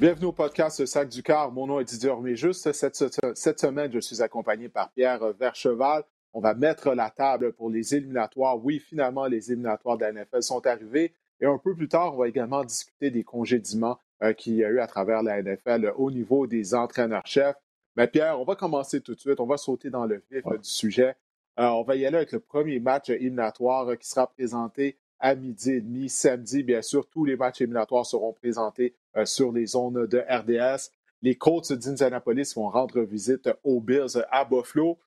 Bienvenue au podcast Sac du Car. Mon nom est Didier Juste Cette, cette, semaine, je suis accompagné par Pierre Vercheval. On va mettre la table pour les éliminatoires. Oui, finalement, les éliminatoires de la NFL sont arrivés. Et un peu plus tard, on va également discuter des congédiements euh, qu'il y a eu à travers la NFL au niveau des entraîneurs-chefs. Mais Pierre, on va commencer tout de suite. On va sauter dans le vif du sujet. Euh, on va y aller avec le premier match éliminatoire qui sera présenté à midi et demi. Samedi, bien sûr, tous les matchs éliminatoires seront présentés euh, sur les zones de RDS. Les Colts d'Indianapolis vont rendre visite aux Bills à Buffalo.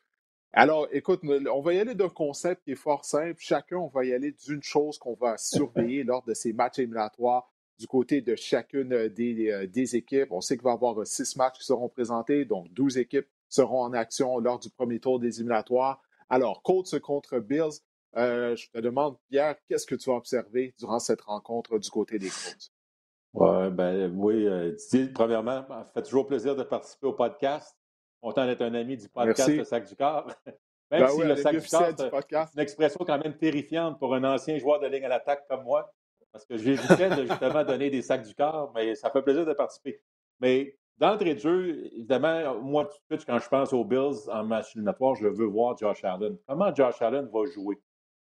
Alors, écoute, on va y aller d'un concept qui est fort simple. Chacun, on va y aller d'une chose qu'on va surveiller lors de ces matchs éliminatoires du côté de chacune des, euh, des équipes. On sait qu'il va y avoir six matchs qui seront présentés, donc 12 équipes seront en action lors du premier tour des éliminatoires. Alors, Colts contre Bills, euh, je te demande, Pierre, qu'est-ce que tu as observé durant cette rencontre du côté des Colts? Ouais, ben, oui, euh, premièrement, ça fait toujours plaisir de participer au podcast. Content d'être un ami du podcast Le Sac du Corps. Même ben si le Sac du Corps, c'est une expression quand même terrifiante pour un ancien joueur de ligne à l'attaque comme moi, parce que j'évitais de justement donner des sacs du corps, mais ça fait plaisir de participer. Mais d'entrée de jeu, évidemment, moi, tout de suite, quand je pense aux Bills en match éliminatoire, je veux voir Josh Allen. Comment Josh Allen va jouer?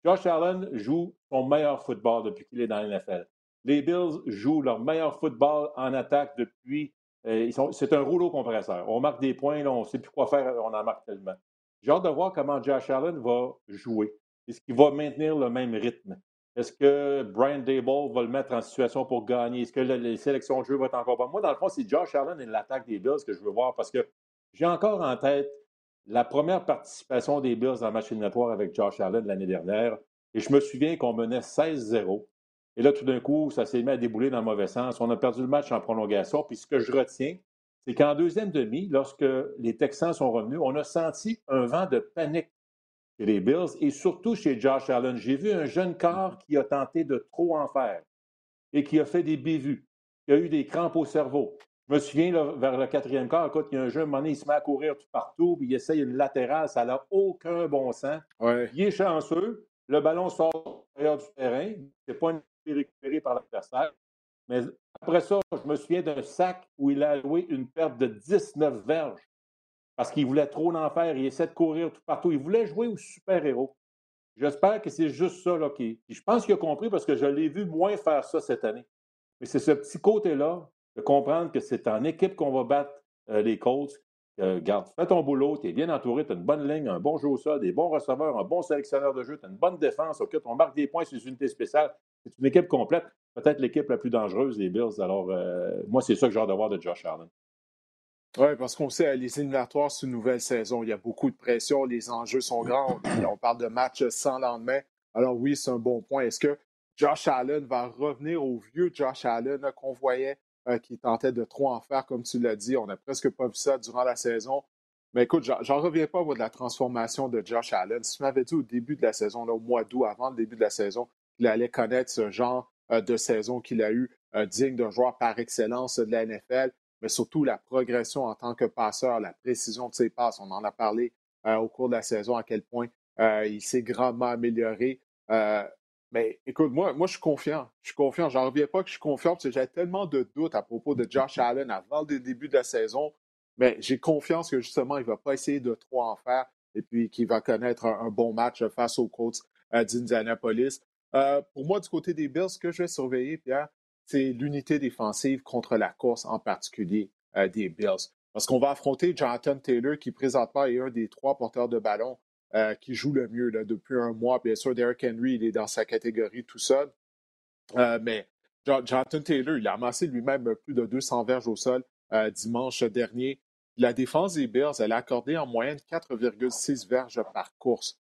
Josh Allen joue son meilleur football depuis qu'il est dans l'NFL. Les Bills jouent leur meilleur football en attaque depuis. Euh, c'est un rouleau compresseur. On marque des points, on ne sait plus quoi faire, on en marque tellement. J'ai hâte de voir comment Josh Allen va jouer. Est-ce qu'il va maintenir le même rythme? Est-ce que Brian Dable va le mettre en situation pour gagner? Est-ce que les sélections de jeu vont être encore bonnes? Moi, dans le fond, c'est Josh Allen et l'attaque des Bills que je veux voir parce que j'ai encore en tête la première participation des Bills dans le match éliminatoire avec Josh Allen l'année dernière. Et je me souviens qu'on menait 16-0. Et là, tout d'un coup, ça s'est mis à débouler dans le mauvais sens. On a perdu le match en prolongation. Puis ce que je retiens, c'est qu'en deuxième demi, lorsque les Texans sont revenus, on a senti un vent de panique chez les Bills et surtout chez Josh Allen. J'ai vu un jeune corps qui a tenté de trop en faire et qui a fait des bévues, qui a eu des crampes au cerveau. Je me souviens, vers le quatrième quart, écoute, il y a un jeune, moment il se met à courir tout partout, puis il essaye une latérale, ça n'a aucun bon sens. Il est chanceux, le ballon sort du terrain, c'est pas récupéré par l'adversaire. Mais après ça, je me souviens d'un sac où il a alloué une perte de 19 verges parce qu'il voulait trop en faire. Il essaie de courir tout partout. Il voulait jouer au super-héros. J'espère que c'est juste ça. Là, qui... Je pense qu'il a compris parce que je l'ai vu moins faire ça cette année. Mais c'est ce petit côté-là de comprendre que c'est en équipe qu'on va battre euh, les Colts. Euh, garde, fais ton boulot, tu es bien entouré, tu as une bonne ligne, un bon jeu au sol, des bons receveurs, un bon sélectionneur de jeu, tu as une bonne défense, ok, on marque des points sur les unités spéciales. C'est une équipe complète, peut-être l'équipe la plus dangereuse des Bills. Alors, euh, moi, c'est ça que j'ai hâte de voir de Josh Allen. Oui, parce qu'on sait, les éliminatoires, c'est une nouvelle saison. Il y a beaucoup de pression, les enjeux sont grands. On parle de matchs sans lendemain. Alors oui, c'est un bon point. Est-ce que Josh Allen va revenir au vieux Josh Allen qu'on voyait euh, qui tentait de trop en faire, comme tu l'as dit? On n'a presque pas vu ça durant la saison. Mais écoute, j'en reviens pas, moi, de la transformation de Josh Allen. Si tu m'avais dit au début de la saison, là, au mois d'août, avant le début de la saison, qu'il allait connaître ce genre euh, de saison qu'il a eu, euh, digne d'un joueur par excellence de la NFL, mais surtout la progression en tant que passeur, la précision de ses passes. On en a parlé au cours de la saison, à quel point il s'est grandement amélioré. Mais écoute, moi, moi, je suis confiant. Je suis confiant. J'en reviens pas que je suis confiant parce que j'avais tellement de doutes à propos de Josh Allen avant le début de la saison. Mais j'ai confiance que justement, il ne va pas essayer de trop en faire et puis qu'il va connaître un, bon match face aux Colts euh, d'Indianapolis. Euh, pour moi, du côté des Bills, ce que je vais surveiller, Pierre, c'est l'unité défensive contre la course en particulier euh, des Bills. Parce qu'on va affronter Jonathan Taylor, qui présentement est un des trois porteurs de ballon euh, qui joue le mieux depuis un mois. Bien sûr, Derrick Henry, il est dans sa catégorie tout seul. Mais Jonathan Taylor, il a amassé lui-même plus de 200 verges au sol dimanche dernier. La défense des Bills, elle a accordé en moyenne 4,6 verges par course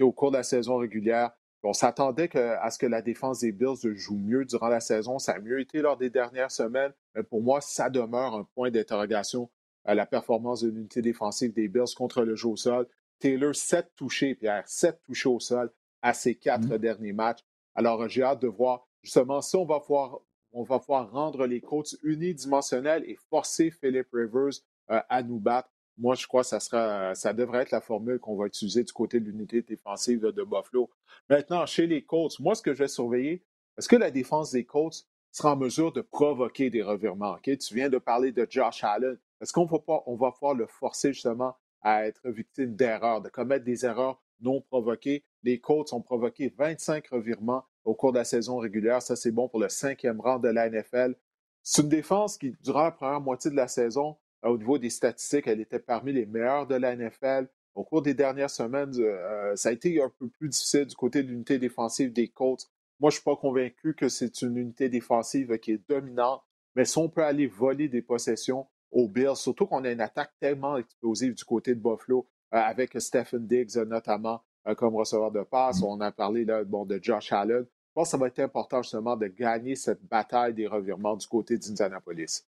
au cours de la saison régulière. On s'attendait à ce que la défense des Bills joue mieux durant la saison. Ça a mieux été lors des dernières semaines. Mais pour moi, ça demeure un point d'interrogation à la performance de l'unité défensive des Bills contre le jeu au sol. Taylor, sept touchés, Pierre, sept touchés au sol à ses quatre mmh. derniers matchs. Alors, j'ai hâte de voir justement si on va pouvoir, on va pouvoir rendre les coachs unidimensionnels et forcer Philip Rivers euh, à nous battre. Moi, je crois que ça, sera, ça devrait être la formule qu'on va utiliser du côté de l'unité défensive de, Buffalo. Maintenant, chez les Colts, moi, ce que je vais surveiller, est-ce que la défense des Colts sera en mesure de provoquer des revirements? Tu viens de parler de Josh Allen. Est-ce qu'on va, va pouvoir le forcer justement à être victime d'erreurs, de commettre des erreurs non provoquées? Les Colts ont provoqué 25 revirements au cours de la saison régulière. Ça, c'est bon pour le cinquième rang de la NFL. C'est une défense qui, durant la première moitié de la saison, au niveau des statistiques, elle était parmi les meilleures de la NFL. Au cours des dernières semaines, euh, ça a été un peu plus difficile du côté de l'unité défensive des Colts. Moi, je ne suis pas convaincu que c'est une unité défensive qui est dominante, mais si on peut aller voler des possessions aux Bills, surtout qu'on a une attaque tellement explosive du côté de Buffalo, euh, avec Stephen Diggs notamment comme receveur de passe, mm. on a parlé là, bon, de Josh Allen. Je pense que ça va être important justement de gagner cette bataille des revirements du côté d'Indianapolis.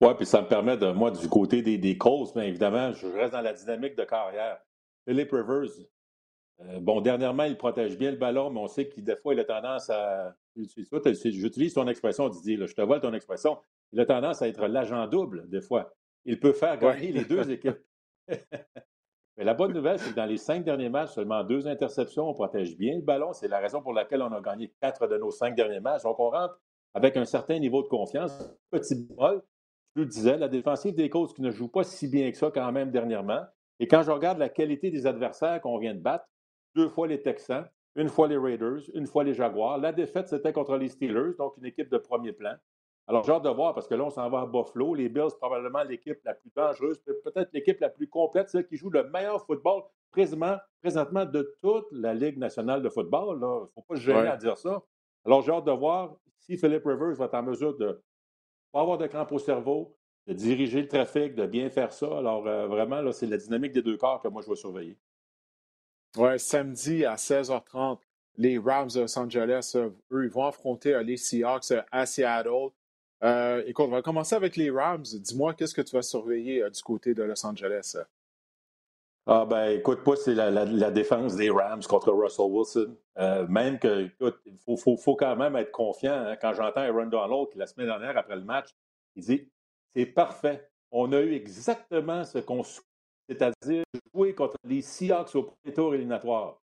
Oui, puis ça me permet de, moi, du côté des, des causes, mais évidemment, je reste dans la dynamique de carrière. Philip Rivers, euh, bon, dernièrement, il protège bien le ballon, mais on sait qu'il, des fois, il a tendance à. J'utilise ton expression, Didier, là, je te vois ton expression. Il a tendance à être l'agent double, des fois. Il peut faire gagner les deux équipes. mais la bonne nouvelle, c'est que dans les cinq derniers matchs, seulement deux interceptions, on protège bien le ballon. C'est la raison pour laquelle on a gagné quatre de nos cinq derniers matchs. Donc, on rentre avec un certain niveau de confiance. Petit bol, je le disais, la défensive des Colts qui ne joue pas si bien que ça quand même dernièrement. Et quand je regarde la qualité des adversaires qu'on vient de battre, deux fois les Texans, une fois les Raiders, une fois les Jaguars. La défaite, c'était contre les Steelers, donc une équipe de premier plan. Alors, j'ai hâte de voir, parce que là, on s'en va à Buffalo. Les Bills, probablement l'équipe la plus dangereuse, peut-être l'équipe la plus complète, celle qui joue le meilleur football présentement, présentement de toute la Ligue nationale de football. Il ne faut pas se gêner à dire ça. Alors, j'ai hâte de voir si Philip Rivers va être en mesure de pas avoir de crampes au cerveau, de diriger le trafic, de bien faire ça. Alors, euh, vraiment, là, c'est la dynamique des deux corps que moi, je vais surveiller. Oui, samedi à 16h30, les Rams de Los Angeles, euh, eux, ils vont affronter euh, les Seahawks à Seattle. écoute, on va commencer avec les Rams. Dis-moi, qu'est-ce que tu vas surveiller du côté de Los Angeles? Ah ben, écoute, moi, c'est la, défense des Rams contre Russell Wilson. même que, écoute, il faut, faut, quand même être confiant. Hein. Quand j'entends Aaron Donald, qui la semaine dernière, après le match, il dit C'est parfait. On a eu exactement ce qu'on souhaite, c'est-à-dire jouer contre les Seahawks au premier tour éliminatoire.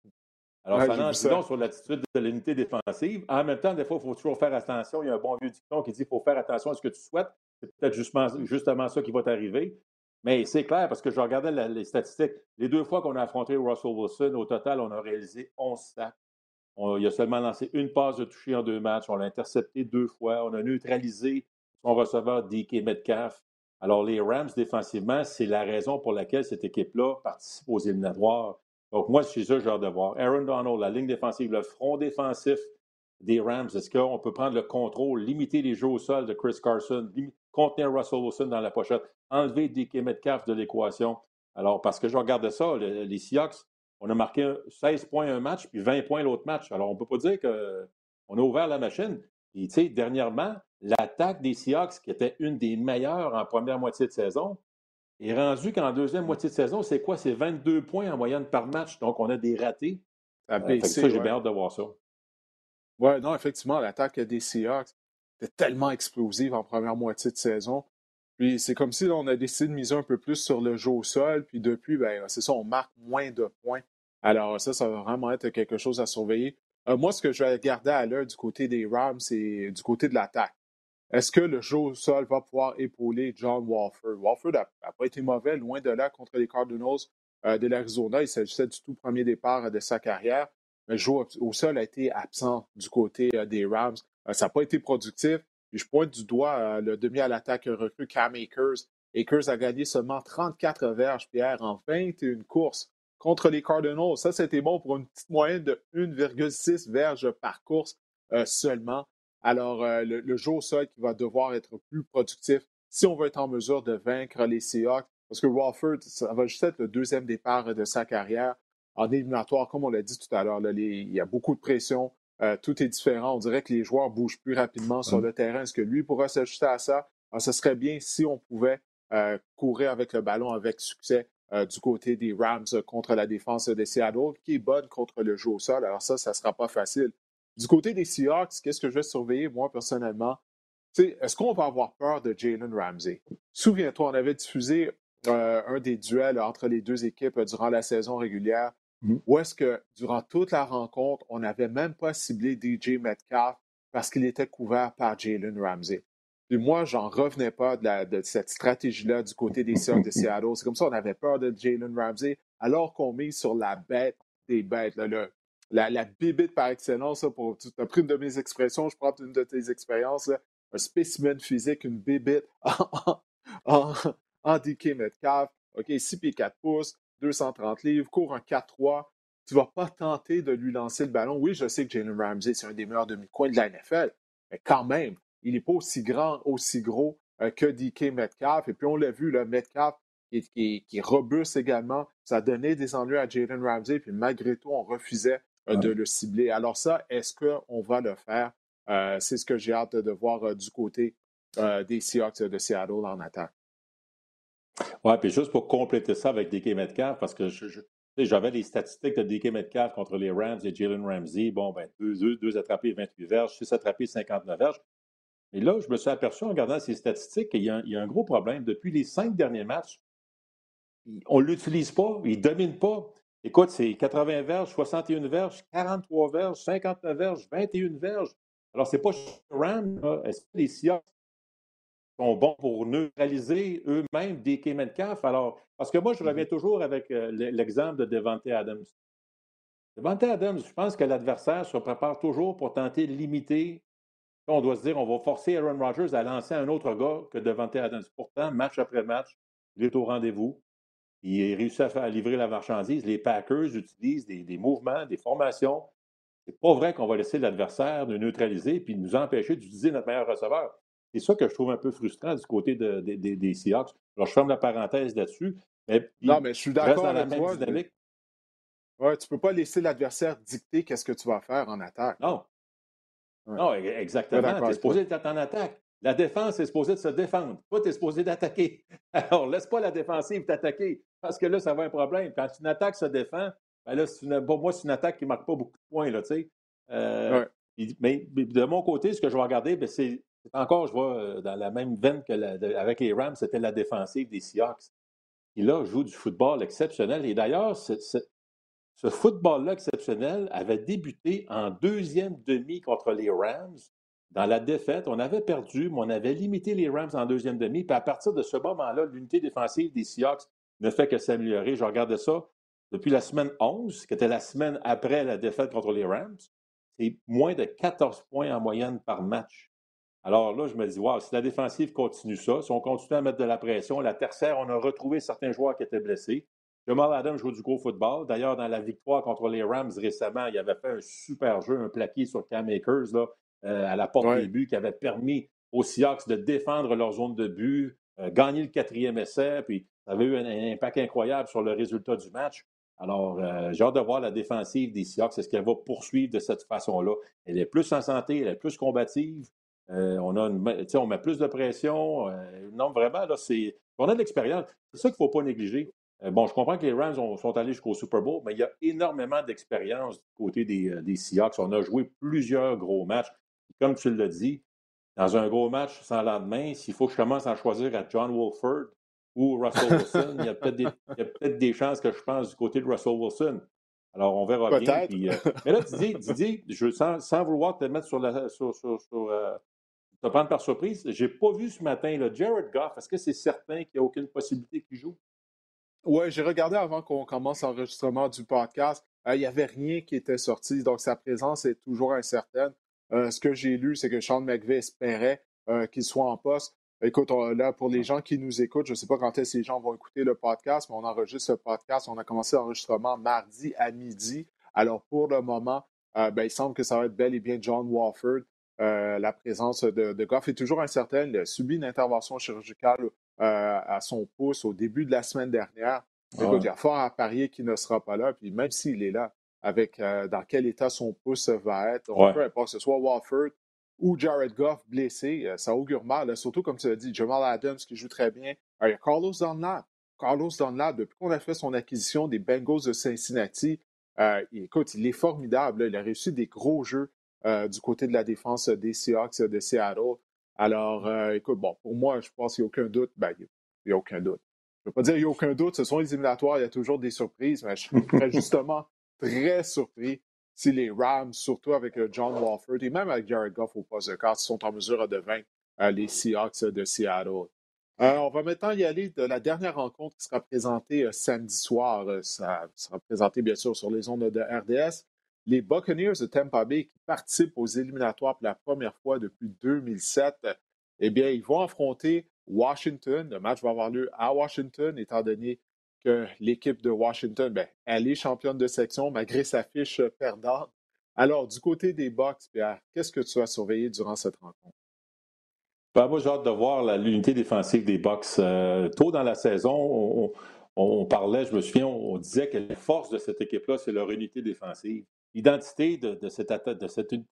Alors, ça en dit sur l'attitude de l'unité défensive. En même temps, des fois, il faut toujours faire attention. Il y a un bon vieux dicton qui dit qu'il faut faire attention à ce que tu souhaites. C'est peut-être justement, justement ça qui va t'arriver. Mais c'est clair parce que je regardais les statistiques. Les deux fois qu'on a affronté Russell Wilson, au total, on a réalisé 11 sacs. il a seulement lancé une passe de toucher en deux matchs. On l'a intercepté deux fois. On a neutralisé son receveur DK Metcalf. Alors, les Rams, défensivement, c'est la raison pour laquelle cette équipe-là participe aux éliminatoires. Donc, moi, c'est ça, j'ai hâte de voir. Aaron Donald, la ligne défensive, le front défensif des Rams, est-ce qu'on peut prendre le contrôle, limiter les jeux au sol de Chris Carson, contenir Russell Wilson dans la pochette, enlever DK Metcalf de l'équation. Alors, parce que je regarde ça, les Seahawks, on a marqué 16 points un match, puis 20 points l'autre match. Alors, on ne peut pas dire qu'on a ouvert la machine. Et tu sais, dernièrement, l'attaque des Seahawks, qui était une des meilleures en première moitié de saison, est rendue qu'en deuxième moitié de saison, c'est quoi? C'est 22 points en moyenne par match. Donc, on a des ratés. Euh, ça, j'ai bien hâte de voir ça. Oui, non, effectivement, l'attaque des Seahawks tellement explosive en première moitié de saison. Puis c'est comme si on a décidé de miser un peu plus sur le jeu au sol. Puis depuis, ben, c'est ça, on marque moins de points. Alors ça, ça va vraiment être quelque chose à surveiller. Euh, moi, ce que je vais garder à l'heure du côté des Rams, c'est du côté de l'attaque. Est-ce que le jeu au sol va pouvoir épauler John Walford? Walford n'a pas été mauvais, loin de là, contre les Cardinals euh, de l'Arizona. Il s'agissait du tout premier départ de sa carrière le jeu au sol a été absent du côté euh, des Rams. Euh, ça n'a pas été productif. je pointe du doigt euh, le demi à l'attaque recrue Cam Akers. Akers a gagné seulement 34 verges, Pierre, en 21 courses contre les Cardinals. Ça, c'était bon pour une petite moyenne de 1,6 verges par course seulement. Alors, le, jeu au sol qui va devoir être plus productif si on veut être en mesure de vaincre les Seahawks. Parce que Walford, ça va juste être le deuxième départ de sa carrière en éliminatoire, comme on l'a dit tout à l'heure, il y a beaucoup de pression. Euh, tout est différent. On dirait que les joueurs bougent plus rapidement sur le terrain. Est-ce que lui pourra s'ajuster à ça? Ah, ce serait bien si on pouvait euh, courir avec le ballon avec succès euh, du côté des Rams contre la défense des Seattle, qui est bonne contre le jeu au sol. Alors ça, ça ne sera pas facile. Du côté des Seahawks, qu'est-ce que je vais surveiller, moi, personnellement? Est-ce qu'on va avoir peur de Jalen Ramsey? Souviens-toi, on avait diffusé un des duels entre les deux équipes durant la saison régulière. Mmh. Ou est-ce que durant toute la rencontre, on n'avait même pas ciblé DJ Metcalf parce qu'il était couvert par Jalen Ramsey. Et moi, j'en revenais pas de, cette stratégie-là du côté des Seahawks de Seattle. C'est comme ça, on avait peur de Jalen Ramsey, alors qu'on met sur la bête des bêtes, la, la bibite par excellence. tu as pris une de mes expressions, je prends une de tes expériences. un spécimen physique, une bibite en, en, DK Metcalf. OK, 6 pieds 4 pouces, 230 livres, court un 4-3. Tu ne vas pas tenter de lui lancer le ballon. Oui, je sais que Jalen Ramsey, c'est un des meilleurs demi-coins de la NFL, mais quand même, il n'est pas aussi grand, aussi gros euh, que DK Metcalf. Et puis, on l'a vu, le Metcalf, qui, qui, qui, est robuste également, ça donné des ennuis à Jalen Ramsey, puis malgré tout, on refusait euh, de le cibler. Alors ça, est-ce qu'on va le faire? Euh, c'est ce que j'ai hâte de voir du côté des Seahawks de Seattle en attaque. Oui, puis juste pour compléter ça avec DK Metcalf, parce que j'avais les statistiques de DK Metcalf contre les Rams et Jalen Ramsey. Bon, ben, deux, deux, attrapés, 28 verges, six attrapés, 59 verges. Et là, je me suis aperçu en regardant ces statistiques qu'il y, a un gros problème. Depuis les cinq derniers matchs, on ne l'utilise pas, il ne domine pas. Écoute, c'est 80 verges, 61 verges, 43 verges, 59 verges, 21 verges. Alors, ce n'est pas Rams, est-ce que les Seahawks sont bons pour neutraliser eux-mêmes DK Metcalf. Alors, parce que moi, je reviens mm-hmm. toujours avec euh, l'exemple de Devante Adams. Devante Adams, je pense que l'adversaire se prépare toujours pour tenter de limiter. On doit se dire, on va forcer Aaron Rodgers à lancer un autre gars que Devante Adams. Pourtant, match après match, il est au rendez-vous. Il réussit à, faire, livrer la marchandise. Les Packers utilisent des, des mouvements, des formations. C'est pas vrai qu'on va laisser l'adversaire nous neutraliser puis nous empêcher d'utiliser notre meilleur receveur. C'est ça que je trouve un peu frustrant du côté des Seahawks. Alors, je ferme la parenthèse là-dessus. non, mais je suis d'accord avec toi. Ouais, tu ne peux pas laisser l'adversaire dicter qu'est-ce que tu vas faire en attaque. Non. Non, e, exactement. Tu es supposé être en attaque. La défense est supposée de se défendre. Toi, tu es supposé d'attaquer. Alors, laisse pas la défensive t'attaquer, parce que là, ça va un problème. Quand une attaque se défend, ben là, une, pour moi, c'est une attaque qui ne marque pas beaucoup de points, là, tu sais. Euh, mais, de mon côté, ce que je vais regarder, ben, c'est encore, je vois, euh, dans la même veine que avec les Rams, c'était la défensive des Seahawks. Et là, joue du football exceptionnel. Et d'ailleurs, ce, ce, football-là exceptionnel avait débuté en deuxième demi contre les Rams. Dans la défaite, on avait perdu, mais on avait limité les Rams en deuxième demi. Puis à partir de ce moment-là, l'unité défensive des Seahawks ne fait que s'améliorer. Je regardais ça depuis la semaine 11, qui était la semaine après la défaite contre les Rams. C'est moins de 14 points en moyenne par match. Alors là, je me dis, wow, si la défensive continue ça, si on continue à mettre de la pression, la tertiaire, on a retrouvé certains joueurs qui étaient blessés. Jamal Adams joue du gros football. D'ailleurs, dans la victoire contre les Rams récemment, il avait fait un super jeu, un plaqué sur Cam Akers là, euh, à la porte des buts qui avait permis aux Seahawks de défendre leur zone de but, euh, gagner le quatrième essai, puis ça avait eu un, impact incroyable sur le résultat du match. Alors, euh, j'ai hâte de voir la défensive des Seahawks. Est-ce qu'elle va poursuivre de cette façon-là? Elle est plus en santé, elle est plus combative. Euh, on, a on met plus de pression. Euh, non, vraiment, là, c'est. On a de l'expérience. C'est ça qu'il ne faut pas négliger. Euh, bon, je comprends que les Rams sont allés jusqu'au Super Bowl, mais il y a énormément d'expérience du côté des, des, Seahawks. On a joué plusieurs gros matchs. Comme tu l'as dit, dans un gros match sans lendemain, s'il faut que je commence à choisir à John Wolford ou Russell Wilson, il y a peut-être des, chances que je pense du côté de Russell Wilson. Alors, on verra bien. mais là, Didier, Didier je, sans, sans, vouloir te mettre sur, la, sur, sur, te prendre par surprise. Je n'ai pas vu ce matin le Jared Goff. Est-ce que c'est certain qu'il n'y a aucune possibilité qu'il joue? Oui, j'ai regardé avant qu'on commence l'enregistrement du podcast. Euh, il n'y avait rien qui était sorti, donc sa présence est toujours incertaine. Euh, ce que j'ai lu, c'est que Sean McVay espérait euh, qu'il soit en poste. Écoute, là, pour les gens qui nous écoutent, je ne sais pas quand est-ce que les gens vont écouter le podcast, mais on enregistre ce podcast. On a commencé l'enregistrement mardi à midi. Alors, pour le moment, ben, il semble que ça va être bel et bien John Wofford euh, la présence de, Goff est toujours incertaine. Il a subi une intervention chirurgicale euh, à son pouce au début de la semaine dernière. il y a fort à parier qu'il ne sera pas là. Puis même s'il est là, avec euh, dans quel état son pouce va être, peu importe, que ce soit Walford ou Jared Goff blessé, ça augure mal. Surtout, comme tu l'as dit, Jamal Adams qui joue très bien. il y a Carlos Dunlap. Carlos Dunlap, depuis qu'on a fait son acquisition des Bengals de Cincinnati, écoute, il est formidable. Il a réussi des gros jeux. Euh, du côté de la défense des Seahawks de Seattle. Alors, euh, écoute, bon, pour moi, je pense qu'il n'y a aucun doute. Ben, il n'y a, aucun doute. Je ne veux pas dire qu'il n'y a aucun doute. Ce sont les éliminatoires, il y a toujours des surprises, mais je serais justement très surpris si les Rams, surtout avec John Walford et même avec Jared Goff au poste de carte, sont en mesure de vaincre les Seahawks de Seattle. on va maintenant y aller de la dernière rencontre qui sera présentée samedi soir. ça sera présenté bien sûr sur les ondes de RDS les Buccaneers de Tampa Bay qui participent aux éliminatoires pour la première fois depuis 2007, eh bien, ils vont affronter Washington. Le match va avoir lieu à Washington, étant donné que l'équipe de Washington, bien, elle est championne de section malgré sa fiche perdante. Alors, du côté des Bucks, Pierre, qu'est-ce que tu as surveillé durant cette rencontre? Ben, moi, j'ai hâte de voir l'unité défensive des Bucks. Euh, tôt dans la saison, on, parlait, je me souviens, on disait que la force de cette équipe-là, c'est leur unité défensive. L'identité de, cette,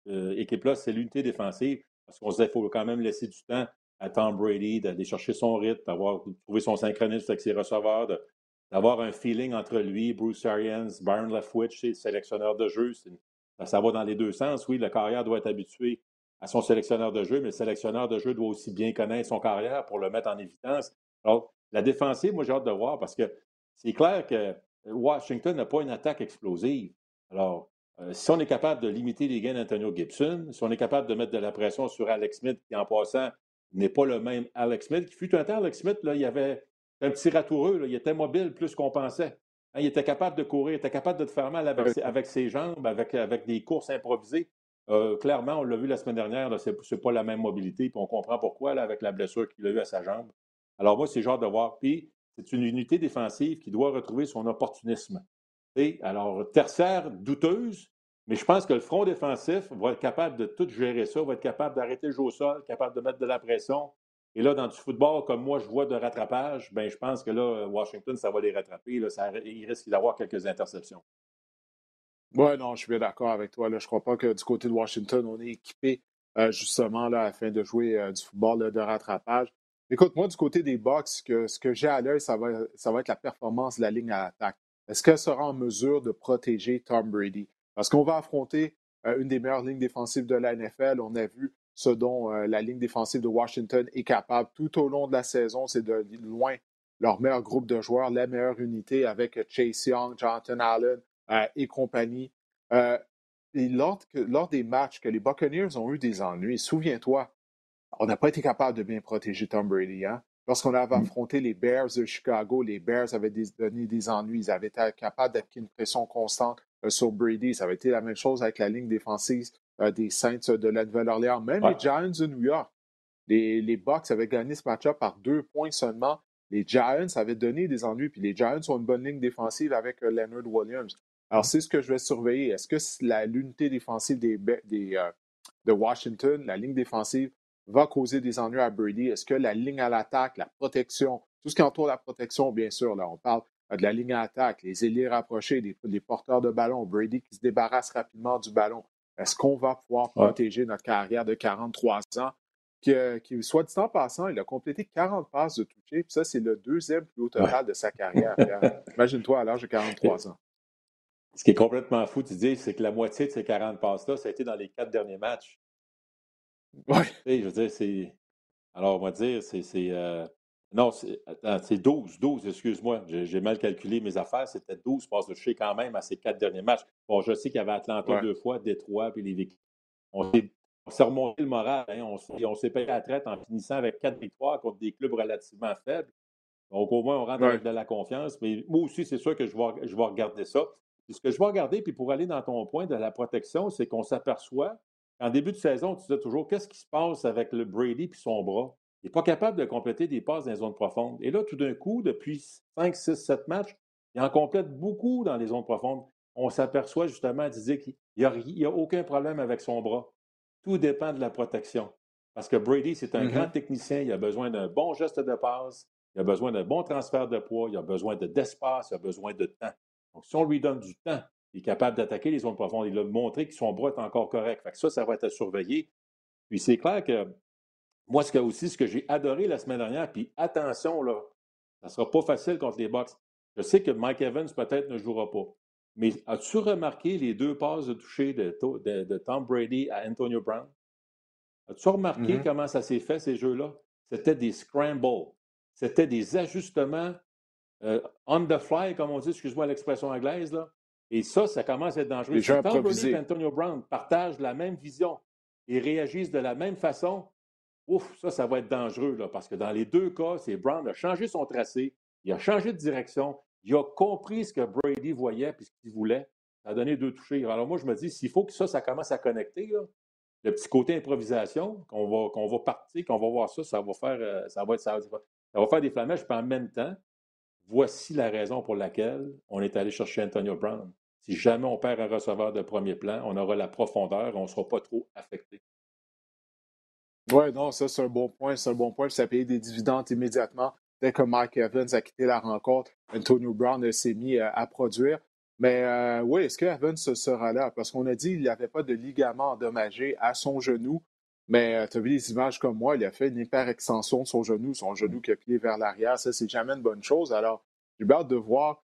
euh, équipe-là, c'est l'unité défensive, parce qu'on se disait qu'il faut quand même laisser du temps à Tom Brady d'aller chercher son rythme, d'avoir trouvé son synchronisme avec ses receveurs, d'avoir un feeling entre lui, Bruce Arians, Byron Leftwich, le sélectionneur de jeu. Ça, va dans les deux sens. Oui, le carrière doit être habitué à son sélectionneur de jeu, mais le sélectionneur de jeu doit aussi bien connaître son carrière pour le mettre en évidence. Alors, la défensive, moi, j'ai hâte de voir parce que c'est clair que Washington n'a pas une attaque explosive. Alors, euh, si on est capable de limiter les gains d'Antonio Gibson, si on est capable de mettre de la pression sur Alex Smith, qui en passant n'est pas le même Alex Smith, qui fut un temps, Alex Smith, là, il avait un petit ratoureux, il était mobile plus qu'on pensait. Hein, il était capable de courir, il était capable de te faire mal avec, ses, jambes, avec, avec des courses improvisées. Euh, clairement, on l'a vu la semaine dernière, ce n'est pas la même mobilité, puis on comprend pourquoi là, avec la blessure qu'il a eue à sa jambe. Alors moi, c'est genre de voir. Puis, c'est une unité défensive qui doit retrouver son opportunisme. Alors, tertiaire douteuse, mais je pense que le front défensif va être capable de tout gérer ça, va être capable d'arrêter le jeu au sol, capable de mettre de la pression. Et là, dans du football, comme moi, je vois de rattrapage, ben, je pense que là, Washington, ça va les rattraper. Là, il risque d'avoir quelques interceptions. Oui, non, je suis bien d'accord avec toi. Je ne crois pas que du côté de Washington, on est équipé euh, justement là, afin de jouer euh, du football de rattrapage. Écoute, moi, du côté des que, ce que j'ai à l'œil, ça va, ça va être la performance de la ligne à l'attaque. Est-ce qu'elle sera en mesure de protéger Tom Brady? Parce qu'on va affronter euh, une des meilleures lignes défensives de la NFL. On a vu ce dont euh, la ligne défensive de Washington est capable tout au long de la saison. C'est de loin leur meilleur groupe de joueurs, la meilleure unité avec Chase Young, Jonathan Allen euh, et compagnie. et lors, lors, des matchs que les Buccaneers ont eu des ennuis, souviens-toi, on n'a pas été capable de bien protéger Tom Brady. Hein? Lorsqu'on avait affronté les Bears de Chicago, les Bears avaient donné des ennuis. Ils avaient été capables d'appliquer une pression constante euh, sur Brady. Ça avait été la même chose avec la ligne défensive euh, des Saints de la Nouvelle-Orléans. Même les Giants de New York. Les, les Bucks avaient gagné ce match-up par deux points seulement. Les Giants avaient donné des ennuis, puis les Giants ont une bonne ligne défensive avec euh, Leonard Williams. Alors, c'est ce que je vais surveiller. Est-ce que l'unité défensive des, de Washington, la ligne défensive, va causer des ennuis à Brady? Est-ce que la ligne à l'attaque, la protection, tout ce qui entoure la protection, bien sûr, là, on parle de la ligne à attaque, les ailiers rapprochés, les, porteurs de ballon, Brady qui se débarrasse rapidement du ballon. Est-ce qu'on va pouvoir protéger notre carrière de 43 ans? Qui, qui, soit dit en passant, il a complété 40 passes de toucher, puis ça, c'est le deuxième plus haut total de sa carrière. Imagine-toi à l'âge de 43 ans. Ce qui est complètement fou, tu dis, c'est que la moitié de ces 40 passes-là, ça a été dans les quatre derniers matchs. Oui. Je veux dire, c'est. Alors, on va dire, c'est. Euh, non, c'est 12, 12, excuse-moi. J'ai mal calculé mes affaires. C'était 12 passes de toucher quand même à ces quatre derniers matchs. Bon, je sais qu'il y avait Atlanta deux fois, Détroit, puis les Vikings. On s'est remonté le moral. Hein. On, s'est payé la traite en finissant avec quatre victoires contre des clubs relativement faibles. Donc, au moins, on rentre avec de la confiance. Mais moi aussi, c'est sûr que je vais, je vais regarder ça. ce que je vais regarder, puis pour aller dans ton point de la protection, c'est qu'on s'aperçoit qu'en début de saison, tu disais toujours qu'est-ce qui se passe avec le Brady puis son bras? Il n'est pas capable de compléter des passes dans les zones profondes. Et là, tout d'un coup, depuis 5, 6, 7 matchs, il en complète beaucoup dans les zones profondes. On s'aperçoit justement, disait qu'il n'y a, a, aucun problème avec son bras. Tout dépend de la protection. Parce que Brady, c'est un grand mm-hmm. technicien. Il a besoin d'un bon geste de passe. Il a besoin d'un bon transfert de poids. Il a besoin d'espace. il a besoin de temps. Donc, si on lui donne du temps, il est capable d'attaquer les zones profondes. Il a montré que son bras est encore correct. Fait ça, ça va être à surveiller. Puis c'est clair que moi, ce que, aussi, ce que j'ai adoré la semaine dernière, puis attention, là, ça ne sera pas facile contre les Bucks. Je sais que Mike Evans peut-être ne jouera pas. Mais as-tu remarqué les deux passes de toucher de, de, Tom Brady à Antonio Brown? As-tu remarqué mm-hmm. comment ça s'est fait, ces jeux-là? C'était des scrambles. C'était des ajustements euh, on the fly, comme on dit, excuse-moi l'expression anglaise, là. Et ça, ça commence à être dangereux. si Tom Brady et Antonio Brown partagent la même vision et réagissent de la même façon, ouf, ça, ça va être dangereux, là, parce que dans les deux cas, c'est Brown a changé son tracé, il a changé de direction, il a compris ce que Brady voyait et ce qu'il voulait. Ça a donné deux touchés. Alors moi, je me dis, s'il faut que ça, ça commence à connecter, le petit côté improvisation, qu'on va, qu'on va partir, qu'on va voir ça, ça va faire, euh, ça va, ça, va faire des flamèches, puis en même temps, voici la raison pour laquelle on est allé chercher Antonio Brown. Si jamais on perd un receveur de premier plan, on aura la profondeur, on ne sera pas trop affecté. Oui, non, ça, c'est un bon point. C'est un bon point. Ça paye des dividendes immédiatement. Dès que Mike Evans a quitté la rencontre, Antonio Brown s'est mis euh, à, produire. Mais euh, oui, est-ce que Evans sera là? Parce qu'on a dit qu'il n'y avait pas de ligament endommagé à son genou. Mais euh, tu as vu les images comme moi, il a fait une hyper-extension de son genou, son genou qui a plié vers l'arrière. Ça, c'est jamais une bonne chose. Alors, j'ai hâte de voir.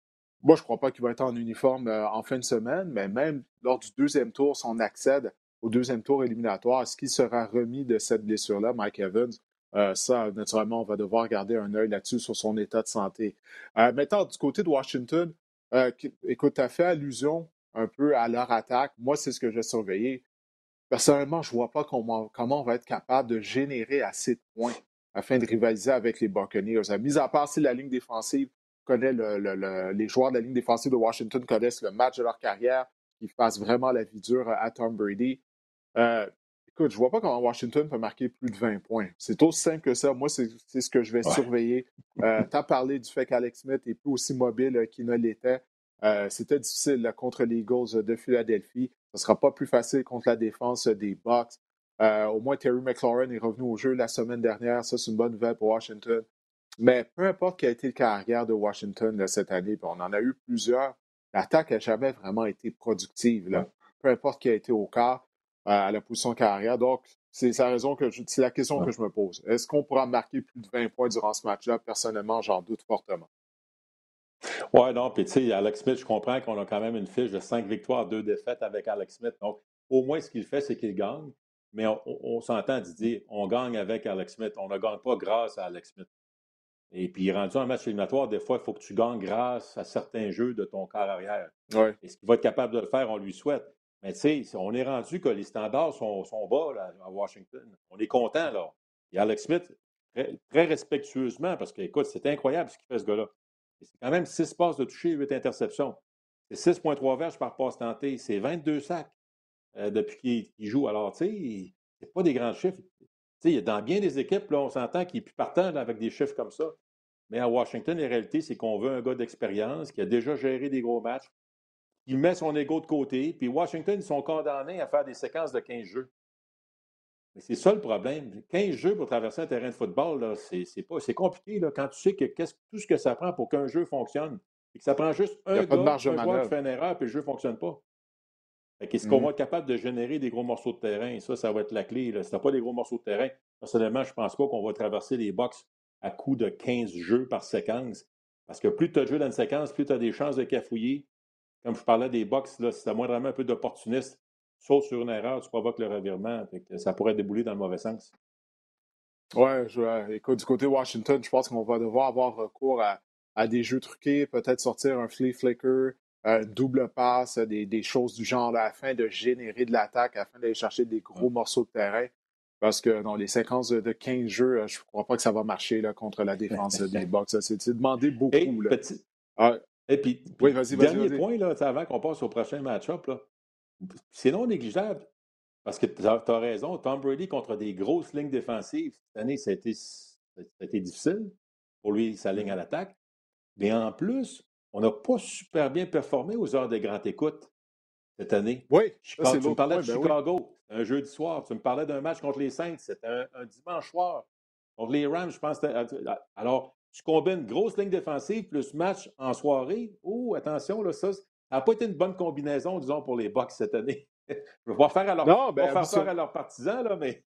Moi, je ne crois pas qu'il va être en uniforme en fin de semaine, mais même lors du deuxième tour, si on accède au deuxième tour éliminatoire. Est-ce qu'il sera remis de cette blessure-là, Mike Evans? Euh, ça, naturellement, on va devoir garder un œil là-dessus sur son état de santé. Euh, maintenant, du côté de Washington, euh, écoute, tu as fait allusion un peu à leur attaque. Moi, c'est ce que j'ai surveillé. Personnellement, je ne vois pas comment, comment, on va être capable de générer assez de points afin de rivaliser avec les Buccaneers. Mis à part si la ligne défensive connaît les joueurs de la ligne défensive de Washington connaissent le match de leur carrière, qu'ils fassent vraiment la vie dure à Tom Brady. Euh, écoute, je vois pas comment Washington peut marquer plus de 20 points. C'est aussi simple que ça. Moi, c'est ce que je vais surveiller. Euh, tu as parlé du fait qu'Alex Smith est plus aussi mobile euh, qu'il ne l'était. C'était difficile contre les Eagles de Philadelphie. Ce ne sera pas plus facile contre la défense des Bucks. au moins, Terry McLaurin est revenu au jeu la semaine dernière. Ça, c'est une bonne nouvelle pour Washington. Mais peu importe quelle a été le carrière de Washington cette année, puis on en a eu plusieurs, l'attaque n'a jamais vraiment été productive. Là. Peu importe qui a été au quart à la position carrière. Donc, c'est la raison que c'est la question que je me pose. Est-ce qu'on pourra marquer plus de 20 points durant ce match-là? Personnellement, j'en doute fortement. Oui, non, puis tu sais, Alex Smith, je comprends qu'on a quand même une fiche de 5 victoires, 2 défaites avec Alex Smith. Donc, au moins, ce qu'il fait, c'est qu'il gagne. Mais on, s'entend Didier, on gagne avec Alex Smith. On ne gagne pas grâce à Alex Smith. Et puis, rendu un match éliminatoire, des fois, il faut que tu gagnes grâce à certains jeux de ton corps arrière. Ouais. Et ce qu'il va être capable de le faire, on lui souhaite. Mais tu sais, on est rendu que les standards sont, bas à Washington. On est content, là. Et Alex Smith, très, respectueusement, parce que, écoute, c'est incroyable ce qu'il fait, ce gars-là. C'est quand même 6 passes de toucher, 8 interceptions. C'est 6,3 verges par passe tentée. C'est 22 sacs euh, depuis qu'il joue. Alors, tu sais, c'est pas des grands chiffres. Tu sais, dans bien des équipes, là, on s'entend qu'il est plus partant avec des chiffres comme ça. Mais à Washington, la réalité, c'est qu'on veut un gars d'expérience qui a déjà géré des gros matchs, il met son ego de côté. Puis Washington, ils sont condamnés à faire des séquences de 15 jeux. Mais c'est ça le problème. 15 jeux pour traverser un terrain de football, c'est, compliqué là, quand tu sais que tout ce que ça prend pour qu'un jeu fonctionne. Et que ça prend juste un gars, un joueur qui fait une erreur, puis le jeu ne fonctionne pas. Est-ce qu'on mm-hmm. va être capable de générer des gros morceaux de terrain? Ça, ça va être la clé. Si tu pas des gros morceaux de terrain, personnellement, je ne pense pas qu'on va traverser les box à coup de 15 jeux par séquence. Parce que plus tu as de jeux dans une séquence, plus tu as des chances de cafouiller, comme je parlais des box, là, si tu as moindrement un peu d'opportuniste, sauf sur une erreur, tu provoques le revirement. ça pourrait débouler dans le mauvais sens. Oui, écoute, du côté Washington, je pense qu'on va devoir avoir recours à, des jeux truqués, peut-être sortir un flea flicker, un double passe, des, choses du genre afin de générer de l'attaque, afin d'aller chercher des gros morceaux de terrain. Parce que dans les séquences de 15 jeux, je ne crois pas que ça va marcher là, contre la défense des Bucks. C'est demandé beaucoup. Ah, et puis, dernier point, là, avant qu'on passe au prochain match-up, c'est non négligeable. Parce que tu as, raison, Tom Brady contre des grosses lignes défensives, cette année, ça a été, difficile pour lui, sa ligne à l'attaque. Mais en plus, on n'a pas super bien performé aux heures de grande écoute cette année. Oui, tu me parlais de ben Chicago, un jeudi soir. Tu me parlais d'un match contre les Saints, c'était un, un, dimanche soir. Contre les Rams, je pense. Alors, tu combines grosse ligne défensive plus match en soirée. Oh, attention, là, ça n'a pas été une bonne combinaison, disons, pour les Bucks cette année. Je vais pas faire à leur, non, ben, faire à leurs partisans, là, mais.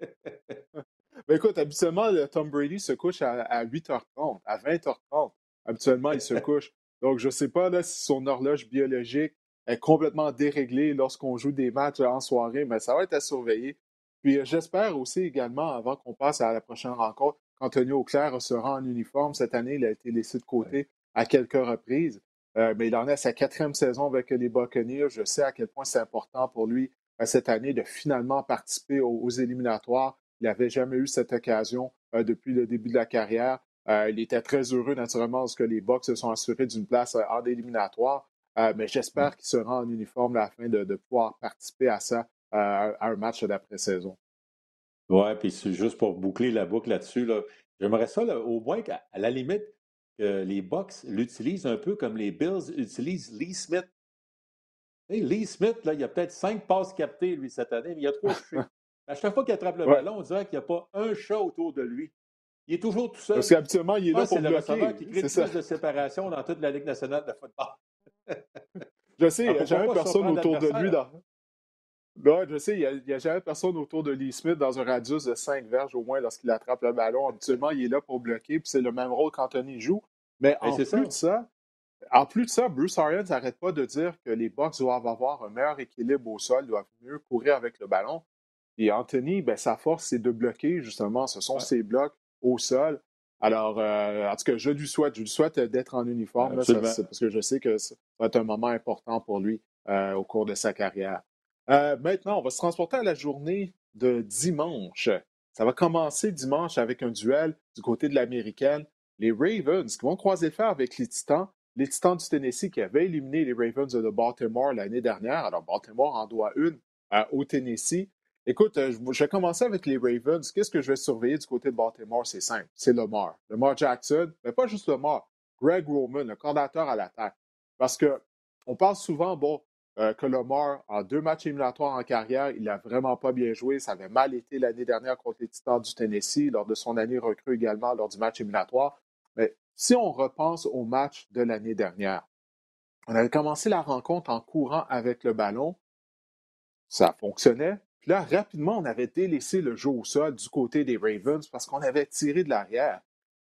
ben écoute, habituellement, Tom Brady se couche à, 8h30, à 20h30. Habituellement, il se couche. Donc, je ne sais pas là, si son horloge biologique est complètement déréglée lorsqu'on joue des matchs en soirée, mais ça va être à surveiller. Puis j'espère aussi également, avant qu'on passe à la prochaine rencontre, Antonio Auclair sera en uniforme. Cette année, il a été laissé de côté à quelques reprises. mais il en est à sa quatrième saison avec les Buccaneers. Je sais à quel point c'est important pour lui cette année de finalement participer aux, éliminatoires. Il n'avait jamais eu cette occasion depuis le début de la carrière. Il était très heureux, naturellement, parce que les Bucks se sont assurés d'une place en éliminatoire. mais j'espère qu'il sera en uniforme à la fin de, pouvoir participer à ça, à un match d'après-saison. Oui, puis juste pour boucler la boucle là-dessus, là, j'aimerais ça au moins qu'à la limite, que les Bucks l'utilisent un peu comme les Bills utilisent Lee Smith. Lee Smith, là, il a peut-être cinq passes captées, lui, cette année, mais il y a trois touchés. À chaque fois qu'il attrape le ballon, on dirait qu'il n'y a pas un chat autour de lui. Il est toujours tout seul. Parce qu'habituellement, il est là pour bloquer. C'est le qui crée plus de séparation dans toute la Ligue nationale de football. Je sais, il n'y a jamais personne autour de lui. Dans... Ouais, je sais, il n'y a, jamais personne autour de Lee Smith dans un radius de 5 verges au moins lorsqu'il attrape le ballon. Habituellement, il est là pour bloquer, puis c'est le même rôle qu'Anthony joue. Mais en plus de ça, en plus de ça, Bruce Arians n'arrête pas de dire que les Bucks doivent avoir un meilleur équilibre au sol, doivent mieux courir avec le ballon. Et Anthony, ben, sa force, c'est de bloquer, justement. Ce sont ses blocs au sol. Alors, euh, en tout cas, je lui souhaite, je lui souhaite d'être en uniforme, parce que je sais que ça va être un moment important pour lui euh, au cours de sa carrière. Euh, maintenant, on va se transporter à la journée de dimanche. Ça va commencer dimanche avec un duel du côté de l'américaine. Les Ravens qui vont croiser le fer avec les Titans. Les Titans du Tennessee qui avaient éliminé les Ravens de Baltimore l'année dernière. Alors, Baltimore en doit une euh, au Tennessee. Écoute, euh, je vais commencer avec les Ravens. Qu'est-ce que je vais surveiller du côté de Baltimore? C'est simple. C'est Lamar. Lamar Jackson, mais pas juste Lamar. Greg Roman, le coordinateur à l'attaque. Parce que on souvent, bon, euh, que Lamar, en deux matchs éliminatoires en carrière, il n'a vraiment pas bien joué. Ça avait mal été l'année dernière contre les Titans du Tennessee, lors de son année recrue également lors du match éliminatoire. Mais si on repense au match de l'année dernière, on avait commencé la rencontre en courant avec le ballon. Ça fonctionnait. Là, rapidement, on avait délaissé le jeu au sol du côté des Ravens parce qu'on avait tiré de l'arrière.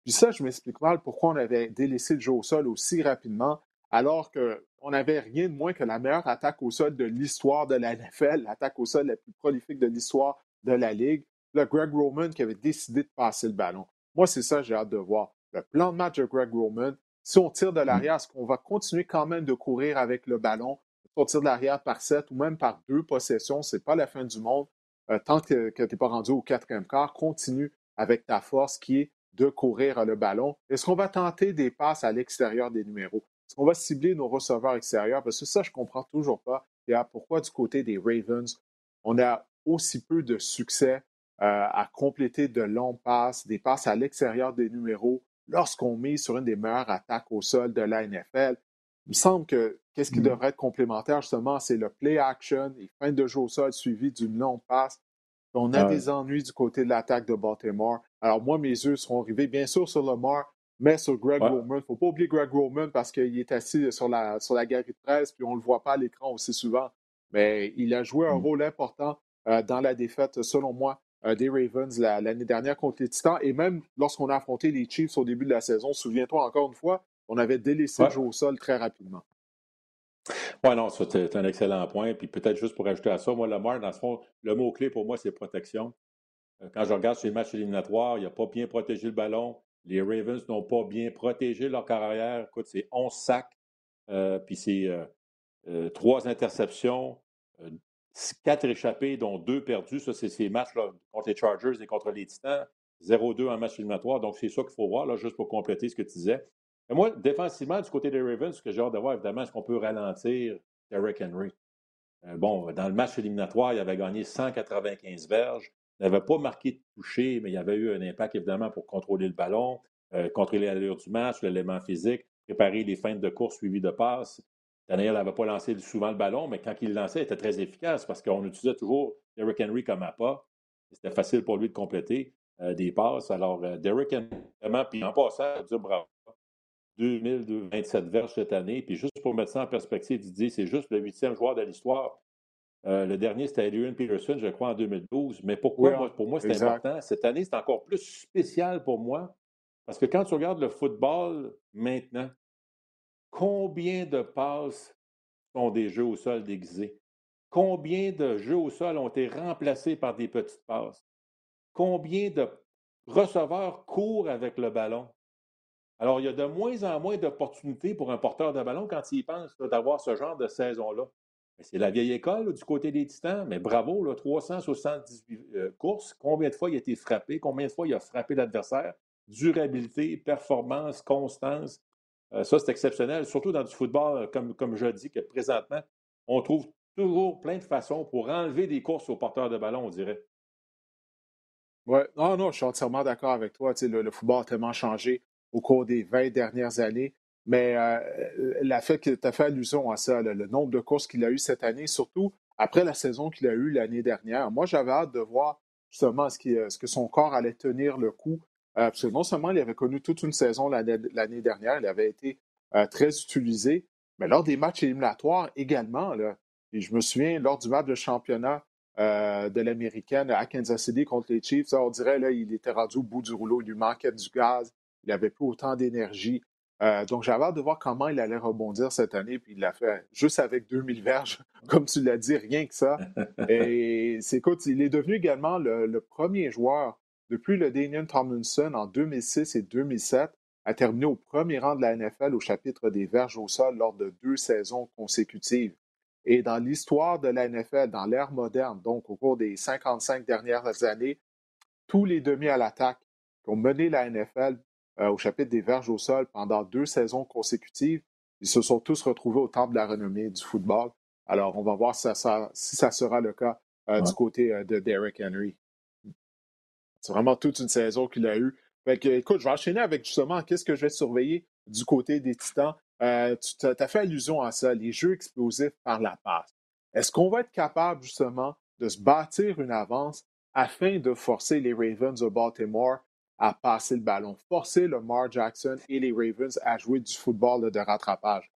Puis ça, je m'explique mal pourquoi on avait délaissé le jeu au sol aussi rapidement alors qu'on n'avait rien de moins que la meilleure attaque au sol de l'histoire de la NFL, l'attaque au sol la plus prolifique de l'histoire de la Ligue. Le Greg Roman qui avait décidé de passer le ballon. Moi, c'est ça j'ai hâte de voir. Le plan de match de Greg Roman, si on tire de l'arrière, est-ce qu'on va continuer quand même de courir avec le ballon? Si on tire de l'arrière par sept ou même par deux possessions, ce n'est pas la fin du monde. Euh, tant que, tu n'es pas rendu au quatrième quart, continue avec ta force qui est de courir le ballon. Est-ce qu'on va tenter des passes à l'extérieur des numéros? Est-ce qu'on va cibler nos receveurs extérieurs? Parce que ça, je ne comprends toujours pas. Et pourquoi du côté des Ravens, on a aussi peu de succès euh, à compléter de longues passes, des passes à l'extérieur des numéros, lorsqu'on met sur une des meilleures attaques au sol de la NFL. Il me semble que qu'est-ce qui mmh. devrait être complémentaire, justement, c'est le play action et fin de jeu au sol suivi d'une longue passe. On a des ennuis du côté de l'attaque de Baltimore. Alors, moi, mes yeux seront rivés, bien sûr, sur Lamar, mais sur Greg Roman. Il ne faut pas oublier Greg Roman parce qu'il est assis sur la, sur la galerie de presse, puis on ne le voit pas à l'écran aussi souvent. Mais il a joué un mm. rôle important euh, dans la défaite, selon moi, euh, des Ravens l'année dernière contre les Titans. Et même lorsqu'on a affronté les Chiefs au début de la saison, souviens-toi encore une fois, on avait délaissé le jeu au sol très rapidement. Oui, non, c'est un excellent point. Puis peut-être juste pour ajouter à ça, moi, Lamar, dans ce fond, le mot-clé pour moi, c'est protection. Euh, quand je regarde ces matchs éliminatoires, il n'a pas bien protégé le ballon. Les Ravens n'ont pas bien protégé leur carrière. Écoute, c'est 11 sacs, euh, puis c'est euh, euh, trois interceptions, quatre échappés, dont deux perdus. Ça, c'est ces matchs là, contre les Chargers et contre les Titans. 0-2 en match éliminatoire. Donc, c'est ça qu'il faut voir, là, juste pour compléter ce que tu disais. Moi, défensivement, du côté des Ravens, ce que j'ai hâte de voir, évidemment, est-ce qu'on peut ralentir Derrick Henry? bon, dans le match éliminatoire, il avait gagné 195 verges. Il n'avait pas marqué de toucher, mais il avait eu un impact évidemment pour contrôler le ballon, euh, contrôler l'allure du match, l'élément physique, préparer les feintes de course suivies de passes. Daniel n'avait pas lancé souvent le ballon, mais quand il le lançait, il était très efficace parce qu'on utilisait toujours Derrick Henry comme appât. C'était facile pour lui de compléter euh, des passes. Alors, euh, Derrick Henry, puis en passant, je bravo. 2027 verges cette année. Puis juste pour mettre ça en perspective, Didier, c'est juste le huitième joueur de l'histoire euh, le dernier, c'était Adrian Peterson, je crois, en 2012. Mais pourquoi, pour moi, c'est important? Cette année, c'est encore plus spécial pour moi. Parce que quand tu regardes le football maintenant, combien de passes sont des jeux au sol déguisés? Combien de jeux au sol ont été remplacés par des petites passes? Combien de receveurs courent avec le ballon? Alors, il y a de moins en moins d'opportunités pour un porteur de ballon quand il pense d'avoir ce genre de saison-là. C'est la vieille école du côté des Titans, mais bravo, là, 378 euh, courses. Combien de fois il a été frappé? Combien de fois il a frappé l'adversaire? Durabilité, performance, constance. Euh, ça, c'est exceptionnel, surtout dans du football, euh, comme, comme je dis, que présentement, on trouve toujours plein de façons pour enlever des courses aux porteurs de ballon, on dirait. Oui, non, non, je suis entièrement d'accord avec toi. le, football a tellement changé au cours des 20 dernières années. Mais euh, que tu as fait allusion à ça, le nombre de courses qu'il a eu cette année, surtout après la saison qu'il a eue l'année dernière. Moi, j'avais hâte de voir justement ce, ce, que son corps allait tenir le coup. Euh, parce que non seulement il avait connu toute une saison l'année dernière, il avait été euh, très utilisé, mais lors des matchs éliminatoires également. Là, et je me souviens, lors du match de championnat de l'américaine à Kansas City contre les Chiefs, on dirait qu'il était rendu au bout du rouleau, il lui manquait du gaz, il n'avait plus autant d'énergie. Euh, donc, j'avais hâte de voir comment il allait rebondir cette année, puis il l'a fait juste avec 2000 verges, comme tu l'as dit, rien que ça. Et c'est écoute, il est devenu également le, premier joueur depuis le Daniel Tomlinson en 2006 et 2007 à terminer au premier rang de la NFL au chapitre des verges au sol lors de deux saisons consécutives. Et dans l'histoire de la NFL, dans l'ère moderne, donc au cours des 55 dernières années, tous les demi à l'attaque qui ont mené la NFL euh, au chapitre des verges au sol pendant deux saisons consécutives. Ils se sont tous retrouvés au temple de la renommée du football. Alors, on va voir si ça, sera le cas euh, du côté euh, de Derrick Henry. C'est vraiment toute une saison qu'il a eue. Fait écoute, je vais enchaîner avec justement qu'est-ce que je vais surveiller du côté des Titans. tu as fait allusion à ça, les jeux explosifs par la passe. Est-ce qu'on va être capable justement de se bâtir une avance afin de forcer les Ravens de Baltimore à passer le ballon, forcer le Mar Jackson et les Ravens à jouer du football de rattrapage.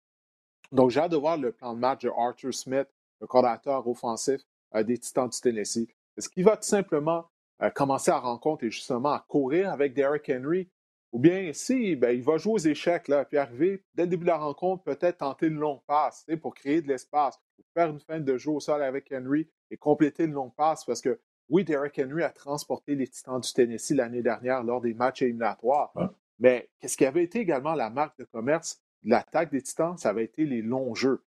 Donc, j'ai hâte de voir le plan de match de Arthur Smith, le coordinateur offensif euh, des Titans du Tennessee. Est-ce qu'il va tout simplement euh, commencer à rencontre et justement à courir avec Derrick Henry? Ou bien si ben, il va jouer aux échecs, là, puis arriver dès le début de la rencontre, peut-être tenter une longue passe pour créer de l'espace, faire une fin de jeu au sol avec Henry et compléter une longue passe parce que oui, Derrick Henry a transporté les Titans du Tennessee l'année dernière lors des matchs éliminatoires. Mais qu'est-ce qui avait été également la marque de commerce de l'attaque des Titans? Ça avait été les longs jeux.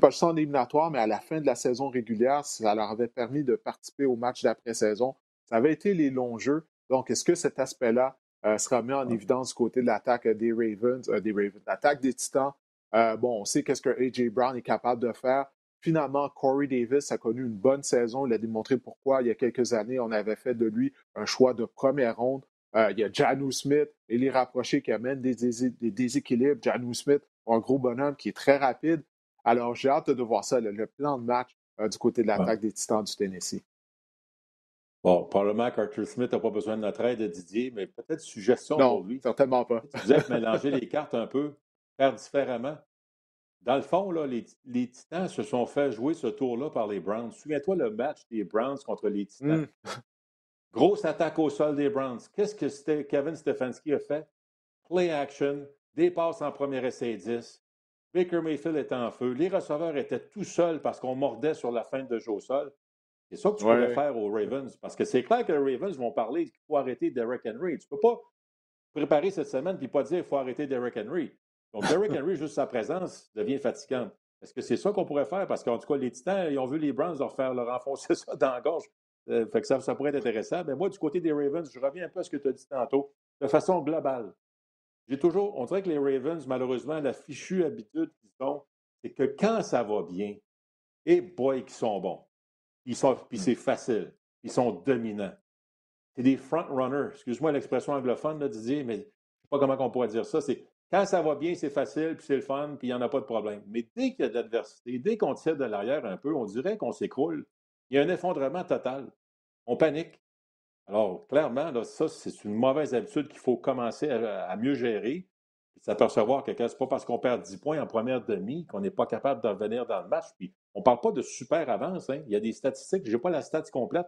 pas juste en éliminatoire, mais à la fin de la saison régulière, ça leur avait permis de participer au match d'après-saison. Ça avait été les longs jeux. Donc, est-ce que cet aspect-là euh, sera mis en évidence du côté de l'attaque des Ravens, euh, des Ravens, l'attaque des Titans? Euh, bon, on sait qu'est-ce que A.J. Brown est capable de faire. Finalement, Corey Davis a connu une bonne saison. Il a démontré pourquoi il y a quelques années, on avait fait de lui un choix de première ronde. Euh, il y a Janu Smith et les rapprochés qui amènent des, déséquilibres. Janu Smith, un gros bonhomme qui est très rapide. Alors, j'ai hâte de voir ça, le, plan de match euh, du côté de l'attaque des Titans du Tennessee. Bon, probablement qu'Arthur Smith n'a pas besoin de notre aide, Didier, mais peut-être suggestion pour lui. certainement pas. Vous êtes mélanger les cartes un peu, faire différemment. Dans le fond, là, les, Titans se sont fait jouer ce tour-là par les Browns. Souviens-toi le match des Browns contre les Titans. Mmh. Grosse attaque au sol des Browns. Qu'est-ce que Kevin Stefanski a fait? Play action, dépasse en premier essai 10. Baker Mayfield était en feu. Les receveurs étaient tout seuls parce qu'on mordait sur la fin de jeu au sol. C'est ça que tu pourrais faire aux Ravens. Parce que c'est clair que les Ravens vont parler qu'il faut arrêter Derrick Henry. Tu ne peux pas préparer cette semaine et pas dire qu'il faut arrêter Derrick Henry. Donc, Derrick Henry, juste sa présence, devient fatigante. Est-ce que c'est ça qu'on pourrait faire? Parce qu'en tout cas, les Titans, ils ont vu les Browns leur faire leur enfoncer ça dans la gorge. Euh, fait que ça, ça pourrait être intéressant. Mais moi, du côté des Ravens, je reviens un peu à ce que tu as dit tantôt, de façon globale. J'ai toujours, on dirait que les Ravens, malheureusement, la fichue habitude qu'ils ont, c'est que quand ça va bien, et boy, qu'ils sont bons. Ils sont, puis c'est facile. Ils sont dominants. C'est des front-runners. Excuse-moi l'expression anglophone, là, Didier, mais je ne sais pas comment on pourrait dire ça. C'est quand ça va bien, c'est facile, puis c'est le fun, puis il n'y en a pas de problème. Mais dès qu'il y a de l'adversité, dès qu'on tire de l'arrière un peu, on dirait qu'on s'écroule. Il y a un effondrement total. On panique. Alors, clairement, là, ça, c'est une mauvaise habitude qu'il faut commencer à, mieux gérer. S'apercevoir que ce pas parce qu'on perd 10 points en première demi qu'on n'est pas capable de revenir dans le match. Puis, on ne parle pas de super avance. Hein. Il y a des statistiques, je n'ai pas la stat complète,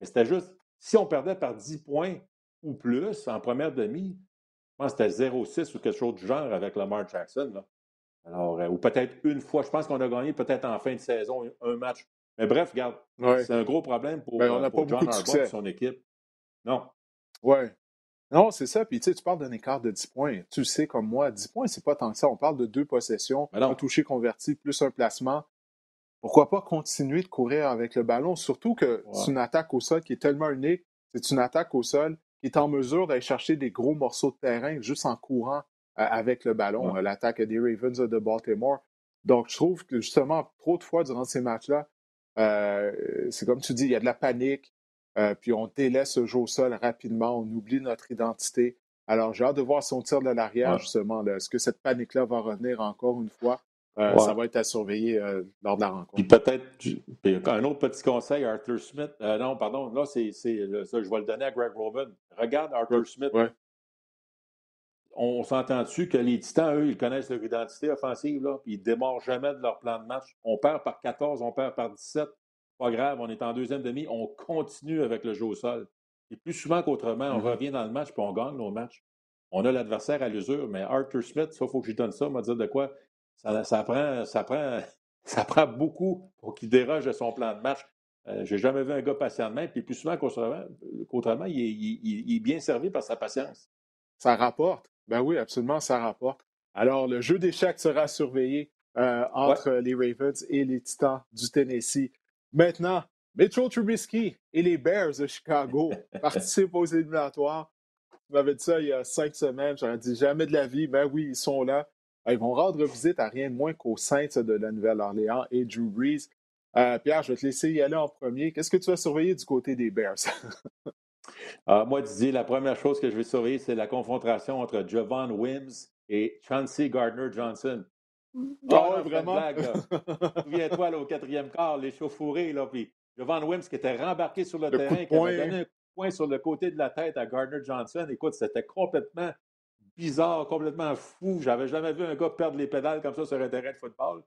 mais c'était juste, si on perdait par 10 points ou plus en première demi, je pense que c'était 0-6 ou quelque chose du genre avec Lamar Jackson. Là. Alors, euh, ou peut-être une fois. Je pense qu'on a gagné peut-être en fin de saison un match. Mais bref, regarde, c'est un gros problème pour, ben, on euh, pour John Harbaugh et son équipe. Non. Oui. Non, c'est ça. Puis tu sais, tu parles d'un écart de 10 points. Tu sais comme moi, 10 points, c'est pas tant que ça. On parle de deux possessions, un touché converti, plus un placement. Pourquoi pas continuer de courir avec le ballon? Surtout que c'est une attaque au sol qui est tellement unique. C'est une attaque au sol qui est en mesure d'aller chercher des gros morceaux de terrain juste en courant euh, avec le ballon. L'attaque des Ravens de Baltimore. Donc, je trouve que justement, trop de fois durant ces matchs-là, euh, c'est comme tu dis, il y a de la panique, euh, puis on délaisse le jeu au sol rapidement, on oublie notre identité. Alors, j'ai hâte de voir si on tire de l'arrière, justement. Est-ce que cette panique-là va revenir encore une fois? Euh, ça va être à surveiller lors de la rencontre. Puis peut-être, un autre petit conseil, Arthur Smith. non, pardon, là, c'est, ça, je vais le donner à Greg Roman. Regarde Arthur Smith on s'entend dessus que les Titans, eux, ils connaissent leur identité offensive, là, puis ils ne démarrent jamais de leur plan de match. On perd par 14, on perd par 17. Pas grave, on est en deuxième demi, on continue avec le jeu au sol. Et plus souvent qu'autrement, on mm-hmm. revient dans le match puis on gagne nos matchs. On a l'adversaire à l'usure, mais Arthur Smith, ça, il faut que je donne ça, m'a dire de quoi? Ça, ça, prend, ça, prend, ça prend beaucoup pour qu'il déroge de son plan de match. Euh, Je n'ai jamais vu un gars patient de même, puis plus souvent qu'autrement, il, il, est bien servi par sa patience. Ça rapporte. Ben oui, absolument, ça rapporte. Alors, le jeu d'échecs sera surveillé euh, entre les Ravens et les Titans du Tennessee. Maintenant, Mitchell Trubisky et les Bears de Chicago participent aux éliminatoires. Tu m'avais dit ça il y a cinq semaines, j'aurais dit jamais de la vie. Ben oui, ils sont là. Euh, ils vont rendre visite à rien de moins qu'aux Saints de la Nouvelle-Orléans et Drew Brees. Euh, Pierre, je vais te laisser y aller en premier. Qu'est-ce que tu vas surveiller du côté des Bears? Ah, moi, Didier, la première chose que je vais surveiller, c'est la confrontation entre Javon Wims et Chauncey Gardner-Johnson. Ah, vraiment? Souviens-toi, au quatrième quart, les chauffourés, là, puis Javon Wims qui était rembarqué sur le, terrain, qui avait donné un coup de poing sur le côté de la tête à Gardner-Johnson. Écoute, c'était complètement bizarre, complètement fou. J'avais jamais vu un gars perdre les pédales comme ça sur un terrain de football.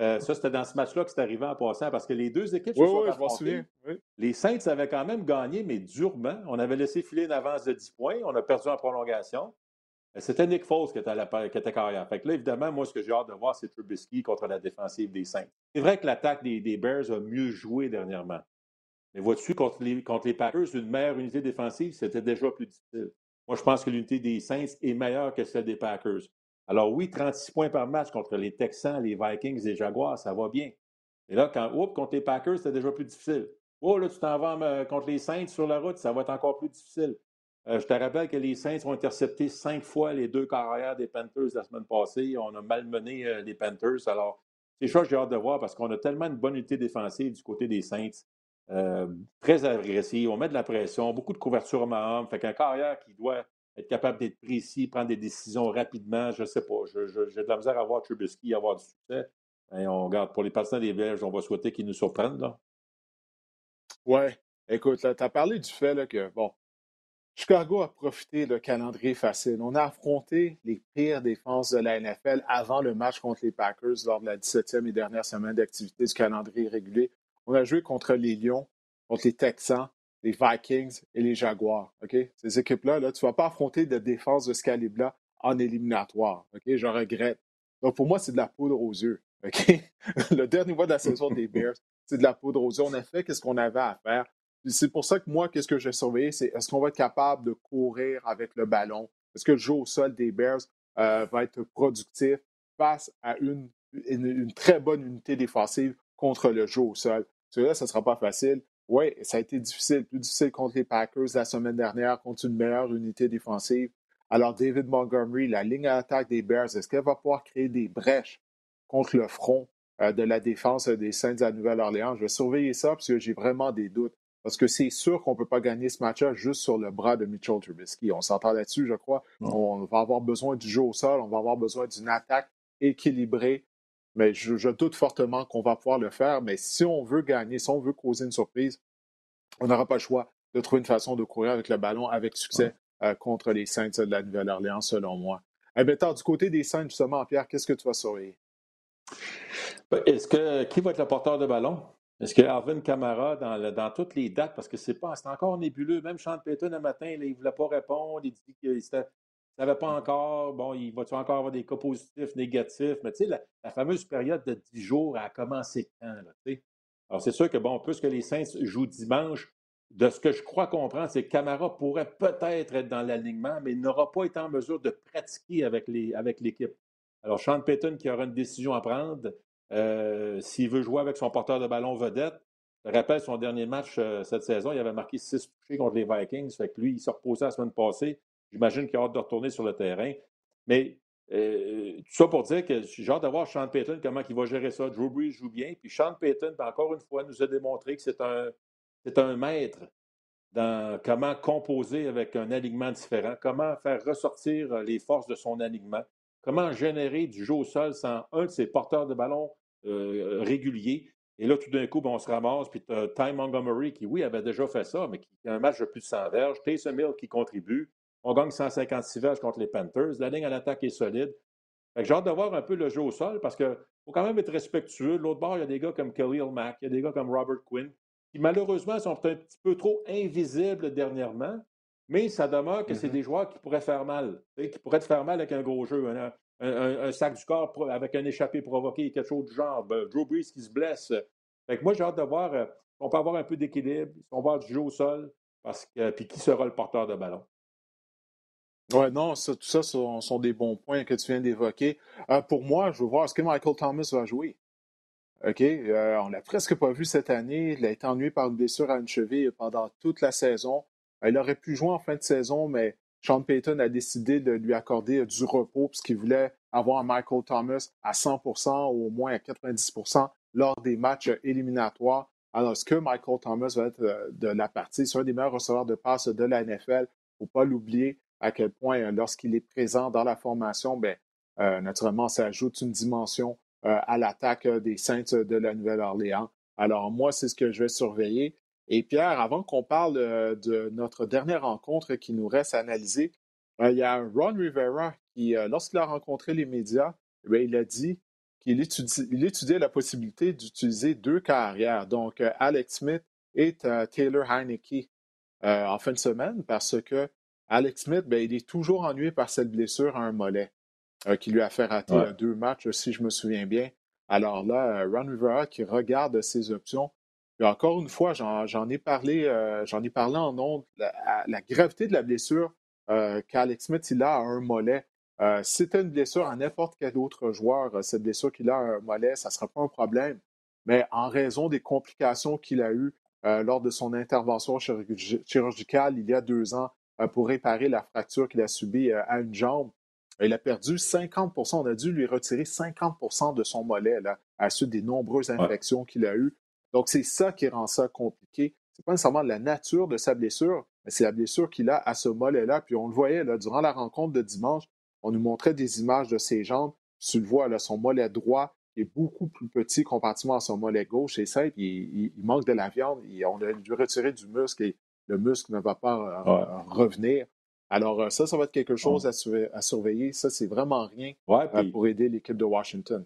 Euh, ça, c'était dans ce match-là que c'est arrivé en passant parce que les deux équipes se sont oui, Les Saints avaient quand même gagné, mais durement. On avait laissé filer une avance de 10 points. On a perdu en prolongation. Euh, c'était Nick Foles qui était, à la, qui était carrière. Fait que là, évidemment, moi, ce que j'ai hâte de voir, c'est Trubisky contre la défensive des Saints. C'est vrai que l'attaque des, Bears a mieux joué dernièrement. Mais vois-tu, contre les, contre les Packers, une meilleure unité défensive, c'était déjà plus difficile. Moi, je pense que l'unité des Saints est meilleure que celle des Packers. Alors oui, 36 points par match contre les Texans, les Vikings et les Jaguars, ça va bien. Et là, quand, oups, contre les Packers, c'est déjà plus difficile. Oh, là, tu t'en vas euh, contre les Saints sur la route, ça va être encore plus difficile. Euh, je te rappelle que les Saints ont intercepté cinq fois les deux carrières des Panthers la semaine passée. On a malmené euh, les Panthers. Alors, c'est ça que j'ai hâte de voir parce qu'on a tellement une bonne unité défensive du côté des Saints. Très agressif, on met de la pression, beaucoup de couverture à Fait qu'un carrière qui doit être capable d'être précis, prendre des décisions rapidement. Je ne sais pas. J'ai de la misère à voir Trubisky avoir du succès. Et on regarde pour les partisans des Belges, on va souhaiter qu'ils nous surprennent. Ouais. Écoute, tu as parlé du fait que, bon, Chicago a profité de calendrier facile. On a affronté les pires défenses de la NFL avant le match contre les Packers lors de la 17e et dernière semaine d'activité du calendrier régulier. On a joué contre les Lions, contre les Texans, les Vikings et les Jaguars. Ces équipes-là, là, tu ne vas pas affronter de défense de ce calibre-là en éliminatoire. Je regrette. Donc, pour moi, c'est de la poudre aux yeux. Le dernier mois de la saison des Bears, c'est de la poudre aux yeux. On a fait ce qu'on avait à faire. C'est pour ça que moi, qu'est-ce que j'ai surveillé, c'est est-ce qu'on va être capable de courir avec le ballon? Est-ce que le jeu au sol des Bears euh, va être productif face à une, une, très bonne unité défensive contre le jeu au sol? Parce là, ça ne sera pas facile. Oui, ça a été difficile, plus difficile contre les Packers la semaine dernière, contre une meilleure unité défensive. Alors, David Montgomery, la ligne à attaque des Bears, est-ce qu'elle va pouvoir créer des brèches contre le front euh, de la défense des Saints à Nouvelle-Orléans? Je vais surveiller ça parce que j'ai vraiment des doutes. Parce que c'est sûr qu'on ne peut pas gagner ce match-là juste sur le bras de Mitchell Trubisky. On s'entend là-dessus, je crois. On va avoir besoin du jeu au sol, on va avoir besoin d'une attaque équilibrée mais je, doute fortement qu'on va pouvoir le faire. Mais si on veut gagner, si on veut causer une surprise, on n'aura pas le choix de trouver une façon de courir avec le ballon avec succès euh, contre les Saints de la Nouvelle-Orléans, selon moi. Eh bien, du côté des Saints, justement, Pierre, qu'est-ce que tu vas surveiller? Ben, est-ce que qui va être le porteur de ballon? Est-ce que Alvin Kamara, dans, dans, toutes les dates, parce que c'est pas, c'est encore nébuleux, même Sean Payton le matin, il ne voulait pas répondre, il dit qu'il ne savait pas encore, bon, il va-tu encore avoir des cas positifs, négatifs, mais tu sais, la, fameuse période de 10 jours a commencé quand, là, Alors, c'est sûr que, bon, plus que les Saints jouent dimanche, de ce que je crois comprendre, c'est que Camara pourrait peut-être être dans l'alignement, mais il n'aura pas été en mesure de pratiquer avec l'équipe. Alors, Sean Payton qui aura une décision à prendre, euh, s'il veut jouer avec son porteur de ballon vedette, je rappelle son dernier match euh, cette saison, il avait marqué six touchés contre les Vikings. Fait que lui, il s'est reposé la semaine passée. J'imagine qu'il a hâte de retourner sur le terrain. Mais euh, tout ça pour dire que j'ai hâte de voir Sean Payton, comment il va gérer ça. Drew Brees joue bien. Puis Sean Payton, encore une fois, nous a démontré que c'est un, c'est un maître dans comment composer avec un alignement différent, comment faire ressortir les forces de son alignement, comment générer du jeu au sol sans un de ses porteurs de ballon euh, réguliers. Et là, tout d'un coup, ben, on se ramasse, puis Ty Montgomery qui, oui, avait déjà fait ça, mais qui a un match de plus de 100 verges. Taysom Hill qui contribue. On gagne 156 verges contre les Panthers. La ligne à l'attaque est solide. j'ai hâte de voir un peu le jeu au sol parce qu'il faut quand même être respectueux. De l'autre bord, il y a des gars comme Khalil Mack, il y a des gars comme Robert Quinn qui malheureusement sont un petit peu trop invisibles dernièrement, mais ça demeure que c'est mm-hmm. des joueurs qui pourraient faire mal, qui pourraient te faire mal avec un gros jeu. Un, sac du corps avec un échappé provoqué, quelque chose du genre. Ben, Drew Brees qui se blesse. Fait moi, j'ai hâte de voir euh, on peut avoir un peu d'équilibre, on va avoir du jeu au sol, parce que, puis qui sera le porteur de ballon. Oui, non, tout ça sont, des bons points que tu viens d'évoquer. Euh, pour moi, je veux voir, est-ce que Michael Thomas va jouer? OK, euh, on l'a presque pas vu cette année. Il a été ennuyé par une blessure à une cheville pendant toute la saison. il aurait pu jouer en fin de saison, mais Sean Payton a décidé de lui accorder du repos puisqu'il voulait avoir Michael Thomas à 100% ou au moins à 90% lors des matchs éliminatoires. Alors, est-ce que Michael Thomas va être euh, de la partie? C'est un des meilleurs receveurs de passe de la NFL. Il ne faut pas l'oublier à quel point, euh, lorsqu'il est présent dans la formation, bien, euh, naturellement, ça ajoute une dimension à l'attaque des Saints de la Nouvelle-Orléans. Alors, moi, c'est ce que je vais surveiller. Et Pierre, avant qu'on parle de notre dernière rencontre qui nous reste à analyser, il y a Ron Rivera qui, lorsqu'il a rencontré les médias, eh il a dit qu'il étudiait la possibilité d'utiliser deux carrières, donc euh, Alex Smith et euh, Taylor Heineke euh, en fin de semaine, parce que Alex Smith, ben, il est toujours ennuyé par cette blessure à un mollet qui lui a fait rater deux matchs, si je me souviens bien. Alors là, Ron Rivera qui regarde ses options. Et encore une fois, j'en ai parlé, j'en ai parlé en ondes, la, la, gravité de la blessure qu'Alex Smith il a à un mollet. Euh, c'était une blessure à n'importe quel autre joueur, euh, cette blessure qu'il a à un mollet, ça ne sera pas un problème. Mais en raison des complications qu'il a eues euh, lors de son intervention chirurgicale il y a deux ans pour réparer la fracture qu'il a subie à une jambe, il a perdu 50% On a dû lui retirer 50% de son mollet là, à la suite des nombreuses infections qu'il a eues. Donc, c'est ça qui rend ça compliqué. Ce n'est pas nécessairement la nature de sa blessure, mais c'est la blessure qu'il a à ce mollet-là. Puis on le voyait là, durant la rencontre de dimanche, on nous montrait des images de ses jambes. Tu le vois, là, son mollet droit est beaucoup plus petit comparativement à son mollet gauche. Et ça, il, manque de la viande. on a dû retirer du muscle et le muscle ne va pas euh, revenir. Alors, euh, ça, ça va être quelque chose à, surveiller. Ça, c'est vraiment rien euh, pour aider l'équipe de Washington.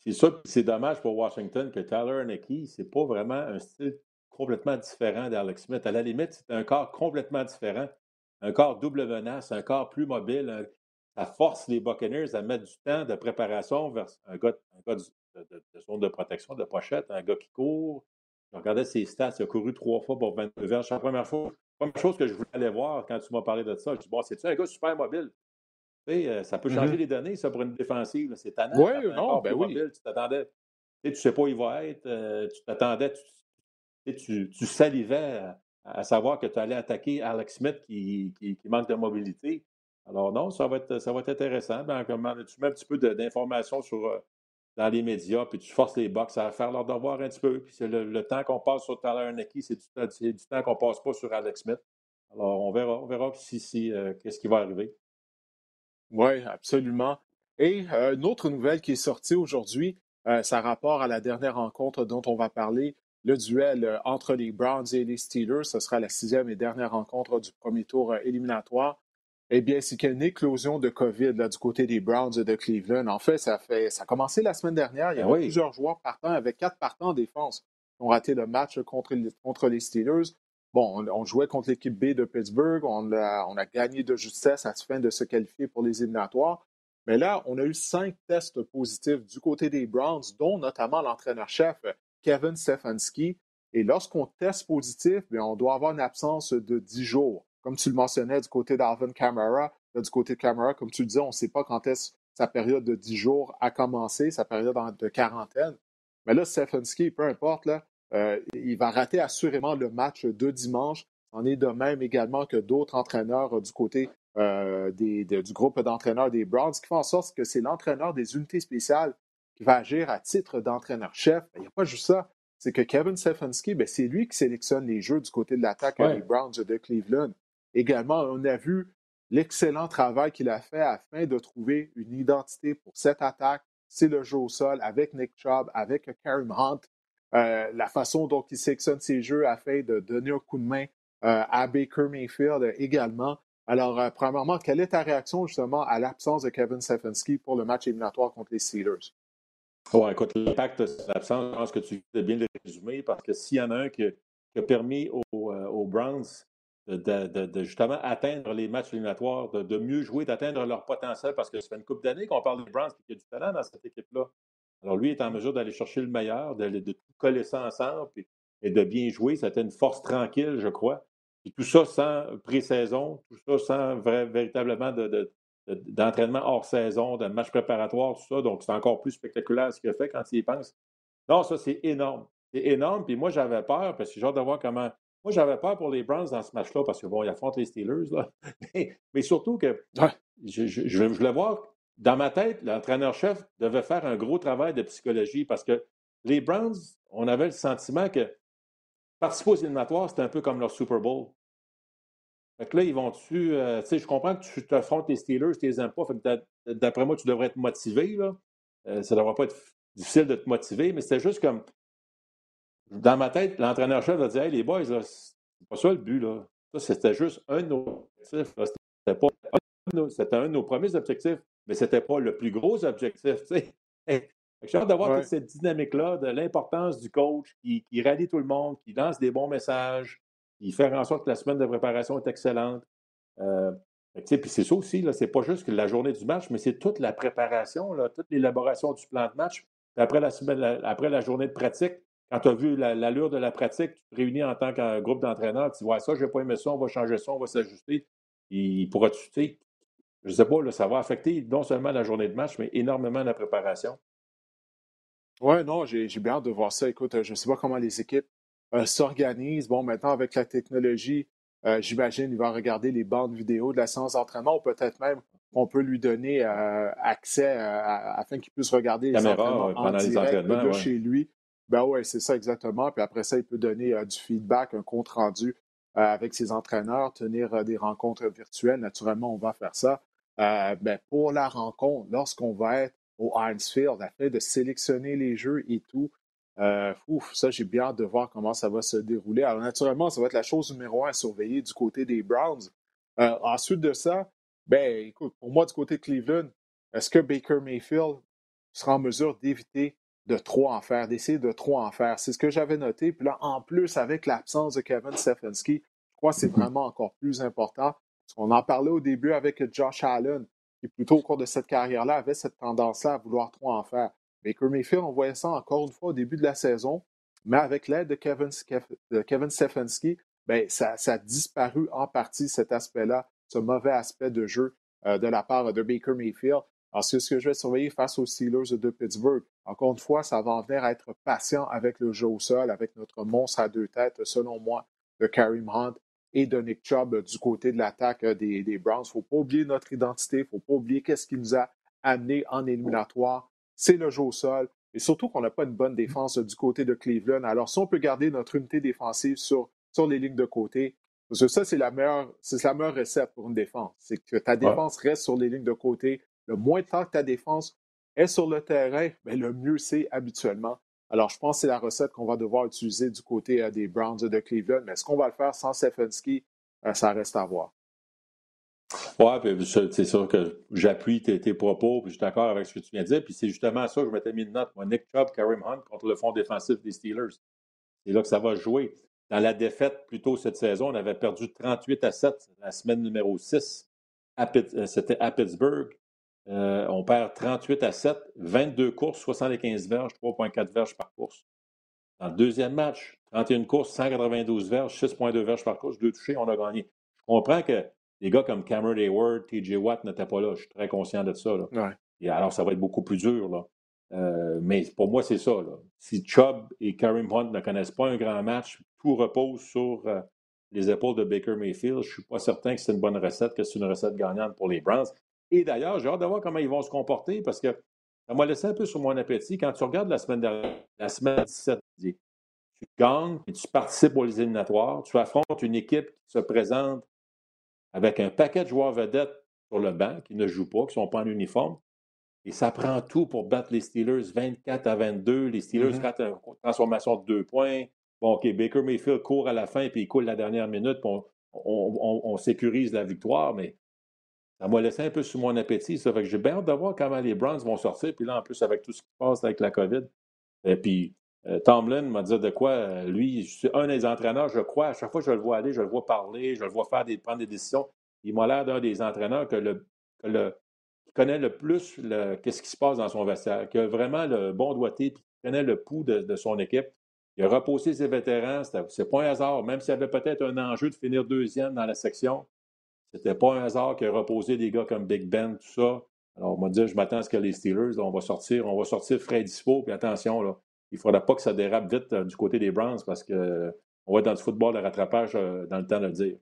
C'est ça, c'est dommage pour Washington que Tyler ce c'est pas vraiment un style complètement différent d'Alex Smith. À la limite, c'est un corps complètement différent. Un corps double menace, un corps plus mobile, ça force les Buccaneers à mettre du temps de préparation vers un gars, de, zone de protection, de pochette, un gars qui court. Je regardais ses stats, il a couru trois fois pour 22 verges. C'est la première, fois, première chose que je voulais aller voir quand tu m'as parlé de ça. Je dis, bon, c'est-tu un gars super mobile? Euh, ça peut changer mm-hmm. les données, ça, pour une défensive. C'est tannant. Oui, non, ben oui. tu t'attendais. Tu sais, sais pas où il va être. Euh, tu t'attendais. Tu, tu, salivais à, savoir que tu allais attaquer Alex Smith qui manque de mobilité. Alors non, ça va être, ça va être intéressant. Ben, tu mets un petit peu d'informations sur, euh, dans les médias, puis tu forces les box à faire leur devoir un petit peu. Puis c'est le, temps qu'on passe sur Tyler Nicky, c'est du, temps qu'on passe pas sur Alex Smith. Alors on verra, on verra si, si euh, qu'est-ce qui va arriver. Oui, absolument. Et euh, une autre nouvelle qui est sortie aujourd'hui, ça rapport à la dernière rencontre dont on va parler, le duel entre les Browns et les Steelers. Ce sera la sixième et dernière rencontre du premier tour éliminatoire. Eh bien, c'est qu'il y a une éclosion de COVID là, du côté des Browns de Cleveland. En fait, ça, fait, ça a commencé la semaine dernière. Il y ben avait plusieurs joueurs partants, avec quatre partants en défense qui ont raté le match contre les, contre les Steelers. Bon, on, jouait contre l'équipe B de Pittsburgh. On a, on a gagné de justesse à la fin de se qualifier pour les éliminatoires. Mais là, on a eu cinq tests positifs du côté des Browns, dont notamment l'entraîneur-chef Kevin Stefanski. Et lorsqu'on teste positif, bien, on doit avoir une absence de 10 jours. Comme tu le mentionnais du côté d'Alvin Kamara, du côté de Kamara, comme tu le disais, on ne sait pas quand est-ce sa période de 10 jours a commencé, sa période de quarantaine. Mais là, Stefanski, peu importe, là, euh, il va rater assurément le match de dimanche. On est de même également que d'autres entraîneurs du côté euh, du groupe d'entraîneurs des Browns, qui font en sorte que c'est l'entraîneur des unités spéciales qui va agir à titre d'entraîneur-chef. Il n'y a pas juste ça. C'est que Kevin Stefanski, ben, c'est lui qui sélectionne les jeux du côté de l'attaque des Browns de Cleveland. Également, on a vu l'excellent travail qu'il a fait afin de trouver une identité pour cette attaque. C'est le jeu au sol avec Nick Chubb, avec Karim Hunt, euh, la façon dont il sélectionne ses jeux afin de donner un coup de main euh, à Baker Mayfield également. Alors, euh, premièrement, quelle est ta réaction justement à l'absence de Kevin Stefanski pour le match éliminatoire contre les Steelers? Oui, écoute, l'impact de cette absence, je pense que tu as bien le résumé parce que s'il y en a un qui, a permis aux Browns de, justement atteindre les matchs éliminatoires, de, mieux jouer, d'atteindre leur potentiel, parce que ça fait une couple d'années qu'on parle des Browns y a du talent dans cette équipe-là. Alors lui est en mesure d'aller chercher le meilleur, de, tout coller ça ensemble et, de bien jouer. C'était une force tranquille, je crois. Et tout ça sans pré-saison, tout ça sans véritablement d'entraînement hors saison, de match préparatoire, tout ça. Donc, c'est encore plus spectaculaire ce qu'il a fait quand il y pense. Non, ça, c'est énorme. C'est énorme. Puis moi, j'avais peur parce que j'ai hâte de voir comment moi, j'avais peur pour les Browns dans ce match-là parce que, bon, ils affrontent les Steelers, là. Mais, surtout que je, je, je, voulais voir, dans ma tête, l'entraîneur-chef devait faire un gros travail de psychologie parce que les Browns, on avait le sentiment que participer aux éliminatoires, c'était un peu comme leur Super Bowl. Fait que là, ils vont-tu. Euh, tu sais, je comprends que tu t'affrontes les Steelers, tu les aimes pas. d'après moi, tu devrais être motivé, là. Euh, ça ne devrait pas être difficile de te motiver, mais c'était juste comme dans ma tête, l'entraîneur-chef a dit Hey, les boys, c'est pas ça le but. Là. Ça, c'était juste un de nos objectifs. C'était, pas, c'était un de nos premiers objectifs, mais c'était pas le plus gros objectif. J'ai hâte d'avoir toute cette dynamique-là de l'importance du coach qui, qui, rallie tout le monde, qui lance des bons messages, qui fait en sorte que la semaine de préparation est excellente. Euh, puis c'est ça aussi, là, c'est pas juste la journée du match, mais c'est toute la préparation, là, toute l'élaboration du plan de match. après la, semaine, après la journée de pratique, quand tu as vu l'allure de la pratique, tu te réunis en tant que groupe d'entraîneurs, tu vois ça, je n'ai pas aimé ça, on va changer ça, on va s'ajuster. Il pourra tu sais, je ne sais pas, ça va affecter non seulement la journée de match, mais énormément la préparation. Oui, non, j'ai bien hâte de voir ça. Écoute, je ne sais pas comment les équipes euh, s'organisent. Bon, maintenant, avec la technologie, euh, j'imagine qu'il va regarder les bandes vidéo de la séance d'entraînement ou peut-être même on peut lui donner euh, accès afin qu'il puisse regarder les entraînements en direct de chez lui. Ben oui, c'est ça exactement. Puis après ça, il peut donner euh, du feedback, un compte rendu euh, avec ses entraîneurs, tenir euh, des rencontres virtuelles. Naturellement, on va faire ça. ben, pour la rencontre, lorsqu'on va être au Heinz Field, afin de sélectionner les jeux et tout, ouf, ça, j'ai bien hâte de voir comment ça va se dérouler. Alors, naturellement, ça va être la chose numéro un à surveiller du côté des Browns. ensuite de ça, ben, écoute, pour moi, du côté de Cleveland, est-ce que Baker Mayfield sera en mesure d'éviter de trop en faire, d'essayer de trop en faire. C'est ce que j'avais noté. Puis là, en plus, avec l'absence de Kevin Stefanski, je crois que c'est vraiment encore plus important. On en parlait au début avec Josh Allen, qui plutôt au cours de cette carrière-là avait cette tendance-là à vouloir trop en faire. Baker Mayfield, on voyait ça encore une fois au début de la saison, mais avec l'aide de Kevin, Kevin Stefanski, ben, ça, a disparu en partie cet aspect-là, ce mauvais aspect de jeu euh, de la part de Baker Mayfield. Alors, c'est ce que je vais surveiller face aux Steelers de Pittsburgh. Encore une fois, ça va en venir à être patient avec le jeu au sol, avec notre monstre à deux têtes, selon moi, de Karim Hunt et de Nick Chubb du côté de l'attaque des, Browns. Il ne faut pas oublier notre identité, il ne faut pas oublier qu'est-ce qui nous a amené en éliminatoire. C'est le jeu au sol. Et surtout qu'on n'a pas une bonne défense du côté de Cleveland. Alors, si on peut garder notre unité défensive sur, sur les lignes de côté, parce que ça, c'est la meilleure, c'est la meilleure recette pour une défense. C'est que ta défense reste sur les lignes de côté. Le moins de temps que ta défense est sur le terrain, mais le mieux c'est habituellement. Alors, je pense que c'est la recette qu'on va devoir utiliser du côté euh, des Browns de Cleveland. Mais est-ce qu'on va le faire sans Stefanski? Euh, ça reste à voir. Oui, c'est sûr que j'appuie tes, propos, puis je suis d'accord avec ce que tu viens de dire. Puis c'est justement ça que je m'étais mis une note. Moi, Nick Chubb, Karim Hunt contre le fond défensif des Steelers. C'est là que ça va jouer. Dans la défaite plus tôt cette saison, on avait perdu 38 à 7 la semaine numéro 6. Euh, c'était à Pittsburgh. Euh, on perd 38 à 7, 22 courses, 75 verges, 3,4 verges par course. Dans le deuxième match, 31 courses, 192 verges, 6,2 verges par course, deux touchés, on a gagné. Je comprends que des gars comme Cameron Hayward, TJ Watt n'étaient pas là. Je suis très conscient de ça. Et alors, ça va être beaucoup plus dur. Là. Euh, mais pour moi, c'est ça. Si Chubb et Karim Hunt ne connaissent pas un grand match, tout repose sur euh, les épaules de Baker Mayfield. Je ne suis pas certain que c'est une bonne recette, que c'est une recette gagnante pour les Browns. Et d'ailleurs, j'ai hâte de voir comment ils vont se comporter parce que ça m'a laissé un peu sur mon appétit. Quand tu regardes la semaine dernière, la semaine 17, tu gagnes et tu participes aux éliminatoires, tu affrontes une équipe qui se présente avec un paquet de joueurs vedettes sur le banc qui ne jouent pas, qui ne sont pas en uniforme. Et ça prend tout pour battre les Steelers 24 à 22. Les Steelers mm-hmm. ratent une transformation de deux points. Bon, OK, Baker Mayfield court à la fin puis il coule la dernière minute. On, on, sécurise la victoire, mais ça m'a laissé un peu sur mon appétit. Ça fait que j'ai bien hâte de voir comment les Browns vont sortir. Puis là, en plus, avec tout ce qui se passe avec la COVID. Et puis, euh, Tomlin m'a dit de quoi, euh, lui, c'est un des entraîneurs, je crois, à chaque fois que je le vois aller, je le vois parler, je le vois faire des, prendre des décisions. Il m'a l'air d'un des entraîneurs que le, le, connaît le plus qu'est-ce qui se passe dans son vestiaire, qui a vraiment le bon doigté, puis qui connaît le pouls de, son équipe. Il a reposé ses vétérans, c'est pas un hasard, même s'il y avait peut-être un enjeu de finir deuxième dans la section, c'était pas un hasard qu'il a reposé des gars comme Big Ben, tout ça. Alors, on m'a dit, je m'attends à ce que les Steelers, on va sortir, on va sortir frais dispo, puis attention, là, il ne faudra pas que ça dérape vite euh, du côté des Browns parce qu'on va être dans le football de rattrapage euh, dans le temps de le dire.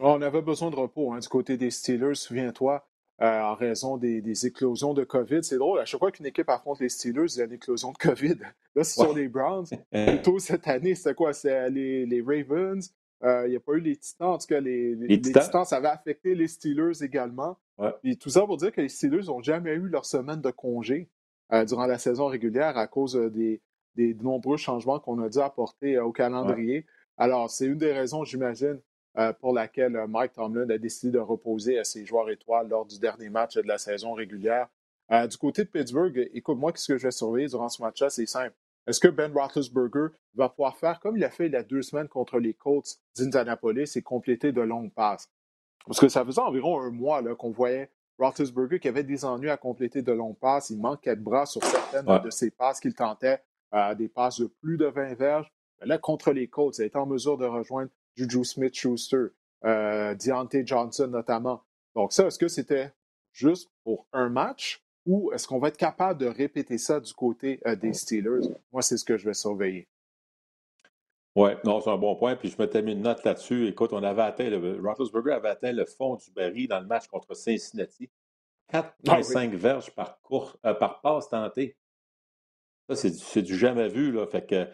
On avait besoin de repos hein, du côté des Steelers, souviens-toi. Euh, en raison des, éclosions de COVID. C'est drôle, à chaque fois qu'une équipe affronte les Steelers, il y a une éclosion de COVID. Là, ce sont les Browns. Plutôt cette année, c'était quoi? C'est les, les, Ravens. Il n'y a pas eu les Titans. En tout cas, les, les, titans. ça avait affecté les Steelers également. Et tout ça pour dire que les Steelers n'ont jamais eu leur semaine de congé durant la saison régulière à cause des, des nombreux changements qu'on a dû apporter au calendrier. Alors, c'est une des raisons, j'imagine, euh, pour laquelle euh, Mike Tomlin a décidé de reposer à ses joueurs étoiles lors du dernier match de la saison régulière. Euh, du côté de Pittsburgh, écoute-moi, ce que je vais surveiller durant ce match-là, c'est simple. Est-ce que Ben Roethlisberger va pouvoir faire comme il a fait il y a deux semaines contre les Colts d'Indianapolis et compléter de longues passes? Parce que ça faisait environ un mois qu'on voyait Roethlisberger qui avait des ennuis à compléter de longues passes. Il manquait de bras sur certaines de ses passes qu'il tentait, des passes de plus de 20 verges. Mais là, contre les Colts, il a été en mesure de rejoindre Juju Smith-Schuster, euh, Deontay Johnson notamment. Donc ça, est-ce que c'était juste pour un match? Ou est-ce qu'on va être capable de répéter ça du côté euh, des Steelers? Moi, c'est ce que je vais surveiller. Oui, non, c'est un bon point. Puis je m'étais mis une note là-dessus. Écoute, on avait atteint, le Roethlisberger avait atteint le fond du baril dans le match contre Cincinnati. 4,5 ah verges par, course, euh, par passe tentée. Ça, c'est du, jamais vu. Là. Fait que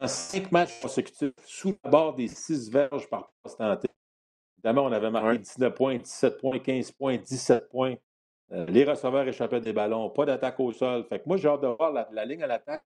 en cinq matchs consécutifs sous la barre des six verges par passe tentée. Évidemment, on avait marqué 19 points, 17 points, 15 points, 17 points. Euh, les receveurs échappaient des ballons, pas d'attaque au sol. Fait que moi, j'ai hâte de voir la, ligne à l'attaque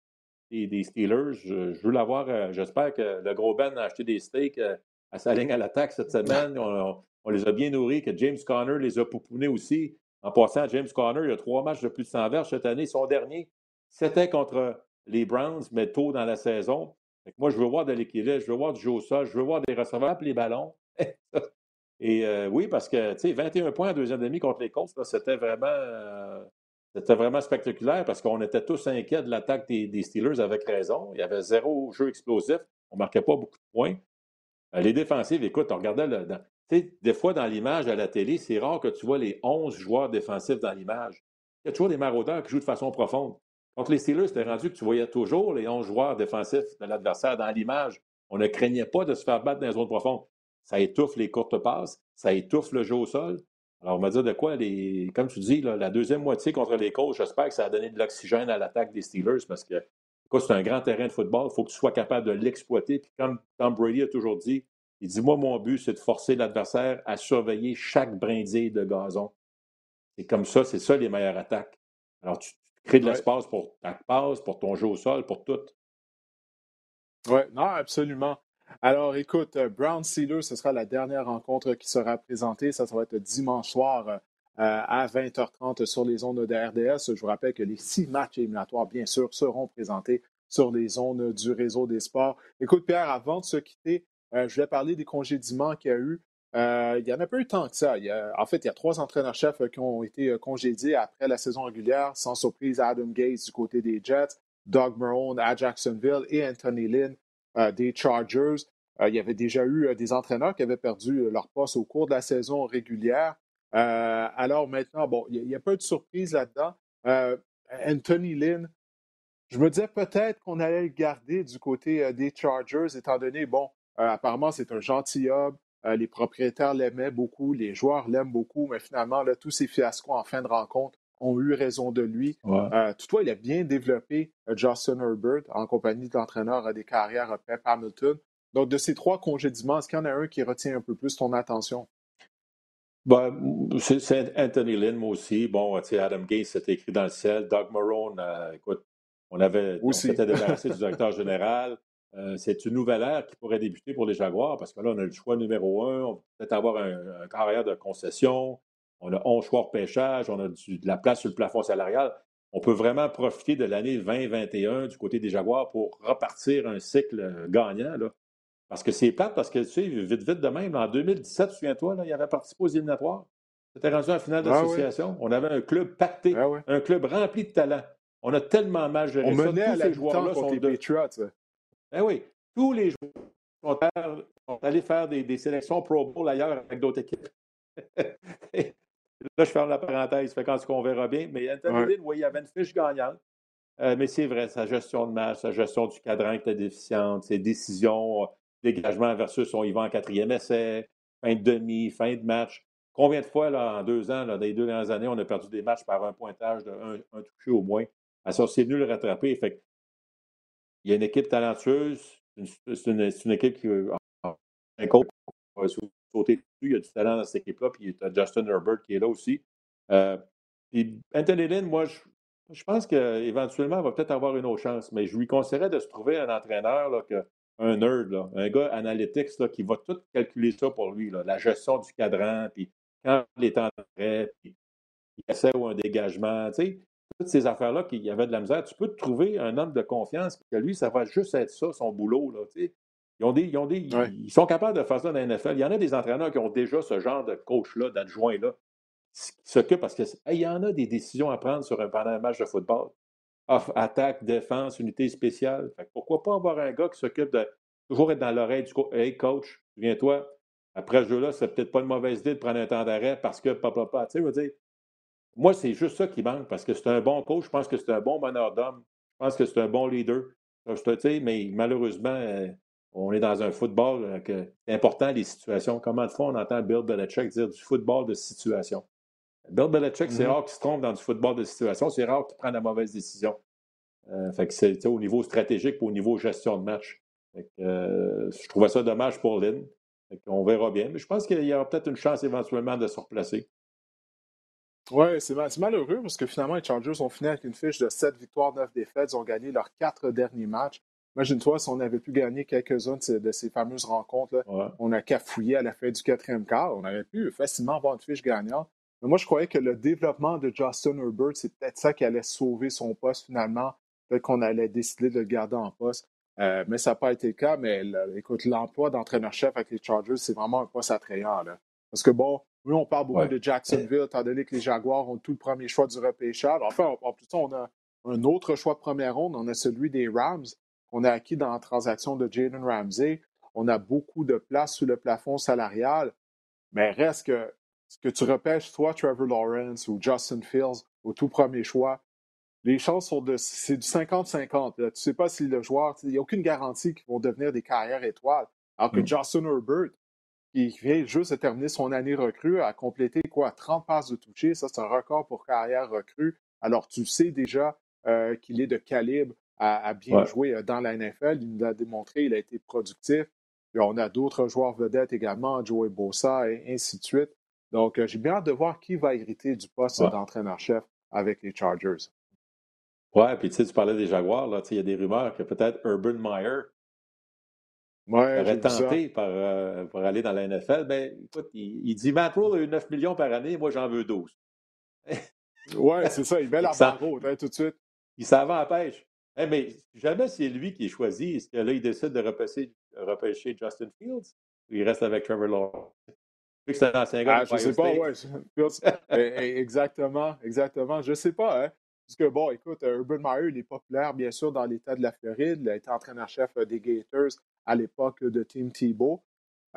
des, Steelers. Je, veux la voir. Euh, j'espère que le gros Ben a acheté des steaks euh, à sa ligne à l'attaque cette semaine. On, les a bien nourris, que James Conner les a poupounés aussi. En passant, James Conner, il a trois matchs de plus de 100 verges cette année. Son dernier, c'était contre les Browns, mais tôt dans la saison moi, je veux voir de l'équilibre, je veux voir du jeu au sol, je veux voir des receveurs les ballons. Et euh, oui, parce que, tu sais, 21 points en deuxième demi contre les Colts, c'était vraiment, euh, c'était vraiment spectaculaire parce qu'on était tous inquiets de l'attaque des, Steelers avec raison. Il y avait zéro jeu explosif. On ne marquait pas beaucoup de points. Euh, les défensives, écoute, on regardait des fois dans l'image à la télé, c'est rare que tu vois les 11 joueurs défensifs dans l'image. Il y a toujours des maraudeurs qui jouent de façon profonde. Contre les Steelers, c'était rendu que tu voyais toujours les 11 joueurs défensifs de l'adversaire dans l'image. On ne craignait pas de se faire battre dans les zones profondes. Ça étouffe les courtes passes, ça étouffe le jeu au sol. Alors, on va dire de quoi, les, comme tu dis, la deuxième moitié contre les coachs, j'espère que ça a donné de l'oxygène à l'attaque des Steelers parce que c'est un grand terrain de football. Il faut que tu sois capable de l'exploiter. Puis comme Tom Brady a toujours dit, il dit Moi, mon but, c'est de forcer l'adversaire à surveiller chaque brindille de gazon. C'est comme ça, c'est ça les meilleures attaques. Alors, tu, Créer de l'espace pour ta passe, pour ton jeu au sol, pour tout. Oui, non, absolument. Alors, écoute, euh, Brown Steelers, ce sera la dernière rencontre qui sera présentée. Ça, ça va être dimanche soir euh, à 20h30 sur les zones de RDS. Je vous rappelle que les six matchs éliminatoires, bien sûr, seront présentés sur les zones du réseau des sports. Écoute, Pierre, avant de se quitter, euh, je vais parler des congédiements qu'il y a eu il n'y en a pas eu tant que ça. en fait, il y a trois entraîneurs-chefs qui ont été congédiés après la saison régulière. Sans surprise, Adam Gates du côté des Jets, Doug Marone à Jacksonville et Anthony Lynn des Chargers. il y avait déjà eu des entraîneurs qui avaient perdu leur poste au cours de la saison régulière. alors maintenant, bon, il n'y a, pas de surprise là-dedans. Anthony Lynn, je me disais peut-être qu'on allait le garder du côté des Chargers, étant donné, bon, apparemment, c'est un gentilhomme. les propriétaires l'aimaient beaucoup, les joueurs l'aiment beaucoup, mais finalement, là, tous ces fiascos en fin de rencontre ont eu raison de lui. toutefois, il a bien développé Justin Herbert en compagnie d'entraîneurs des carrières Pep Hamilton. Donc, de ces trois congédiements, est-ce qu'il y en a un qui retient un peu plus ton attention? Ben, c'est Anthony Lynn, moi aussi. Bon, Adam Gates, c'était écrit dans le ciel. Doug Marone, euh, écoute, on avait s'était débarrassé du directeur général. Euh, c'est une nouvelle ère qui pourrait débuter pour les Jaguars parce que là, on a le choix numéro un. On peut peut-être avoir un, carrière de concession. On a 11 choix de pêchage. On a de la place sur le plafond salarial. On peut vraiment profiter de l'année 2021 du côté des Jaguars pour repartir un cycle gagnant. Là. Parce que c'est plate, parce que, tu sais, vite, vite de même, en 2017, souviens-toi, il avait participé aux éliminatoires. C'était rendu en finale ah d'association. On avait un club pacté, ah un club rempli de talent. On a tellement mal géré On menait à la joueurs-là sont les Patriots. Ben oui. Tous les joueurs sont allés faire des, sélections Pro Bowl ailleurs avec d'autres équipes. là, je ferme la parenthèse, fait quand on verra bien. Mais Anthony oui, il y avait une fiche gagnante. Euh, mais c'est vrai, sa gestion de match, sa gestion du cadran était déficiente, ses décisions dégagement versus on y va en quatrième essai, fin de demi, fin de match. Combien de fois, là, en deux ans, là, dans les deux dernières années, on a perdu des matchs par un pointage de un, touché au moins? À ça, c'est venu le rattraper. Fait il y a une équipe talentueuse, c'est une, équipe qui un coach sauter dessus. Il y a du talent dans cette équipe-là, puis il y a Justin Herbert qui est là aussi. Euh, puis Anthony Lynn, moi, je, je pense qu'éventuellement, il va peut-être avoir une autre chance, mais je lui conseillerais de se trouver un entraîneur là, que, un nerd, un gars analytics là, qui va tout calculer ça pour lui, la gestion du cadran, puis quand les temps d'arrêt, puis il essaie ou un dégagement, tu sais, toutes ces affaires-là qu'il y avait de la misère, tu peux te trouver un homme de confiance que lui, ça va juste être ça, son boulot, là, tu sais. Ils, ont des, ils, ont des, ils, sont capables de faire ça dans la NFL. Il y en a des entraîneurs qui ont déjà ce genre de coach-là, d'adjoint-là, qui s'occupent parce qu'il y en a des décisions à prendre sur un, pendant un match de football attaque, défense, unité spéciale. pourquoi pas avoir un gars qui s'occupe de toujours être dans l'oreille du coach. Hey, coach, viens-toi. Après ce jeu-là, c'est peut-être pas une mauvaise idée de prendre un temps d'arrêt parce que papa, papa, tu sais, veux dire, moi, c'est juste ça qui manque parce que c'est un bon coach. Je pense que c'est un bon meneur d'homme. Je pense que c'est un bon leader. Je te dis, mais malheureusement, euh, on est dans un football euh, que c'est important les situations. Comment de fois on entend Bill Belichick dire du football de situation? Bill Belichick, c'est mm-hmm. rare qu'il se trompe dans du football de situation. C'est rare qu'il prenne la mauvaise décision. Euh, fait que c'est au niveau stratégique et au niveau gestion de match. Euh, je trouvais ça dommage pour Lynn. On verra bien. Mais je pense qu'il y aura peut-être une chance éventuellement de se replacer. Oui, c'est malheureux parce que finalement, les Chargers ont fini avec une fiche de 7 victoires, 9 défaites. Ils ont gagné leurs quatre derniers matchs. Imagine-toi si on avait pu gagner quelques-uns de, ces fameuses rencontres. On a cafouillé à la fin du quatrième quart. On aurait pu facilement avoir une fiche gagnante. Mais moi, je croyais que le développement de Justin Herbert, c'est peut-être ça qui allait sauver son poste finalement. Peut-être qu'on allait décider de le garder en poste. Euh, mais ça n'a pas été le cas. Mais écoute, l'emploi d'entraîneur-chef avec les Chargers, c'est vraiment un poste attrayant. Là. Parce que bon, oui, on parle beaucoup de Jacksonville, étant donné que les Jaguars ont tout le premier choix du repêchage. Enfin, en plus, on a un autre choix de première ronde. On a celui des Rams qu'on a acquis dans la transaction de Jaden Ramsey. On a beaucoup de place sous le plafond salarial. Mais reste que ce que tu repêches, toi, Trevor Lawrence ou Justin Fields au tout premier choix, les chances sont de. C'est du 50-50. Tu ne sais pas si le joueur. Il n'y a aucune garantie qu'ils vont devenir des carrières étoiles. Alors que mm. Justin Herbert, qui vient juste de terminer son année recrue, a complété quoi? 30 passes de toucher. Ça, c'est un record pour carrière recrue. Alors, tu sais déjà euh, qu'il est de calibre à, bien jouer euh, dans la NFL. Il nous l'a démontré, il a été productif. Et on a d'autres joueurs vedettes également, Joey Bossa et ainsi de suite. Donc, euh, j'ai bien hâte de voir qui va hériter du poste d'entraîneur-chef avec les Chargers. Ouais, puis tu sais, tu parlais des Jaguars, là, il y a des rumeurs que peut-être Urban Meyer aurait tenté par, euh, pour aller dans la NFL. Ben, écoute, il, dit Matt Rule a eu 9 millions par année, moi j'en veux 12. ouais, c'est ça, il met la barre hein, tout de suite. Il s'en va à pêche. Mais jamais c'est lui qui est choisi. Est-ce que là, il décide de repêcher, repêcher Justin Fields ou il reste avec Trevor Lawrence? C'est un ancien gars ah, je sais pas, ouais. Eh, eh, exactement, exactement. Je sais pas, hein. Puisque, bon, écoute, Urban Meyer, il est populaire, bien sûr, dans l'État de la Floride. Il a été entraîneur-chef des Gators à l'époque de Team Tebow.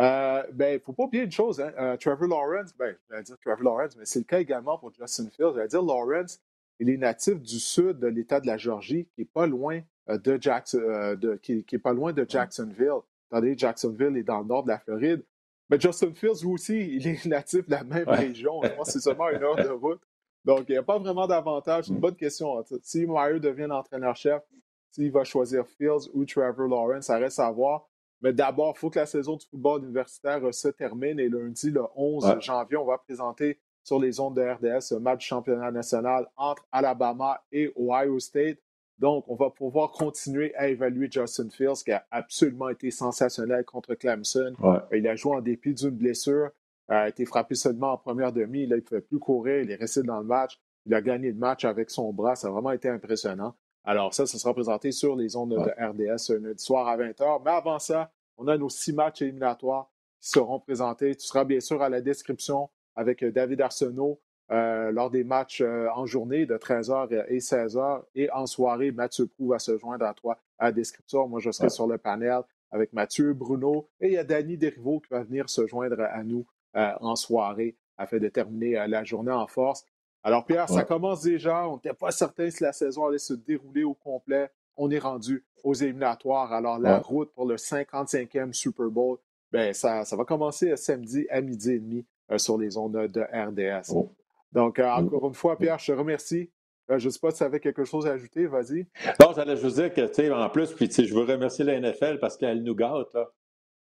Euh, ben, il ne faut pas oublier une chose, hein. euh, Trevor Lawrence, ben, je vais dire Trevor Lawrence, mais c'est le cas également pour Justin Fields. Je vais dire Lawrence, il est natif du sud de l'État de la Georgie, qui n'est pas loin euh, de, Jackson, qui, est pas loin de Jacksonville. Attendez, Jacksonville est dans le nord de la Floride. Mais Justin Fields, lui aussi, il est natif de la même région. Je pense que c'est seulement une heure de route. Donc, il n'y a pas vraiment d'avantage. C'est une bonne question. Si Meyer devient entraîneur-chef, s'il va choisir Fields ou Trevor Lawrence, ça reste à voir. Mais d'abord, il faut que la saison du football universitaire euh, se termine et lundi, le 11 janvier, on va présenter sur les ondes de RDS un match championnat national entre Alabama et Ohio State. Donc, on va pouvoir continuer à évaluer Justin Fields, qui a absolument été sensationnel contre Clemson. Il a joué en dépit d'une blessure, a été frappé seulement en première demi. il ne pouvait plus courir, il est resté dans le match. Il a gagné le match avec son bras. Ça a vraiment été impressionnant. Alors ça, ça sera présenté sur les ondes de RDS un lundi soir à 20h. Mais avant ça, on a nos six matchs éliminatoires qui seront présentés. Tu seras bien sûr à la description avec euh, David Arsenault euh, lors des matchs euh, en journée de 13h et 16h. Et en soirée, Mathieu Prou va se joindre à toi à la description. Moi, je serai sur le panel avec Mathieu, Bruno et il y a Danny Derivo qui va venir se joindre à nous en soirée afin de terminer la journée en force. Alors, Pierre, ça commence déjà. On n'était pas certain si la saison allait se dérouler au complet. On est rendu aux éliminatoires. Alors, la route pour le 55e Super Bowl, ben, ça, ça va commencer samedi à midi et demi sur les ondes de RDS. Oh. Donc, euh, mm. encore une fois, Pierre, je te remercie. Euh, je ne sais pas si tu avais quelque chose à ajouter, vas-y. Non, j'allais juste dire que, tu sais, en plus, puis, je veux remercier la NFL parce qu'elle nous gâte, là.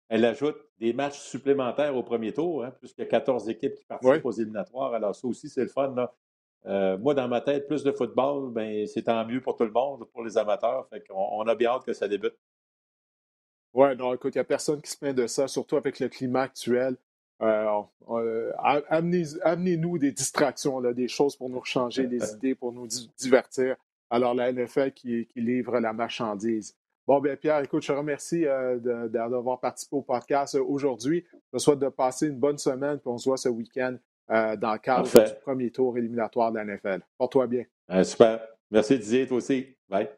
Elle ajoute des matchs supplémentaires au premier tour, hein, plus que 14 équipes qui participent aux éliminatoires. Alors, ça aussi, c'est le fun. Là. Euh, moi, dans ma tête, plus de football, ben, c'est tant mieux pour tout le monde, pour les amateurs. Fait on, a bien hâte que ça débute. Oui, non, écoute, il n'y a personne qui se plaint de ça, surtout avec le climat actuel. Euh, euh, amenez-nous des distractions, là, des choses pour nous changer des idées, pour nous divertir. Alors, la NFL qui, qui livre la marchandise. Bon, bien, Pierre, écoute, je te remercie d'avoir participé au podcast aujourd'hui. Je te souhaite de passer une bonne semaine, puis on se voit ce week-end euh, dans le cadre du premier tour éliminatoire de la NFL. Porte-toi bien. super. Merci Didier, toi aussi. Bye.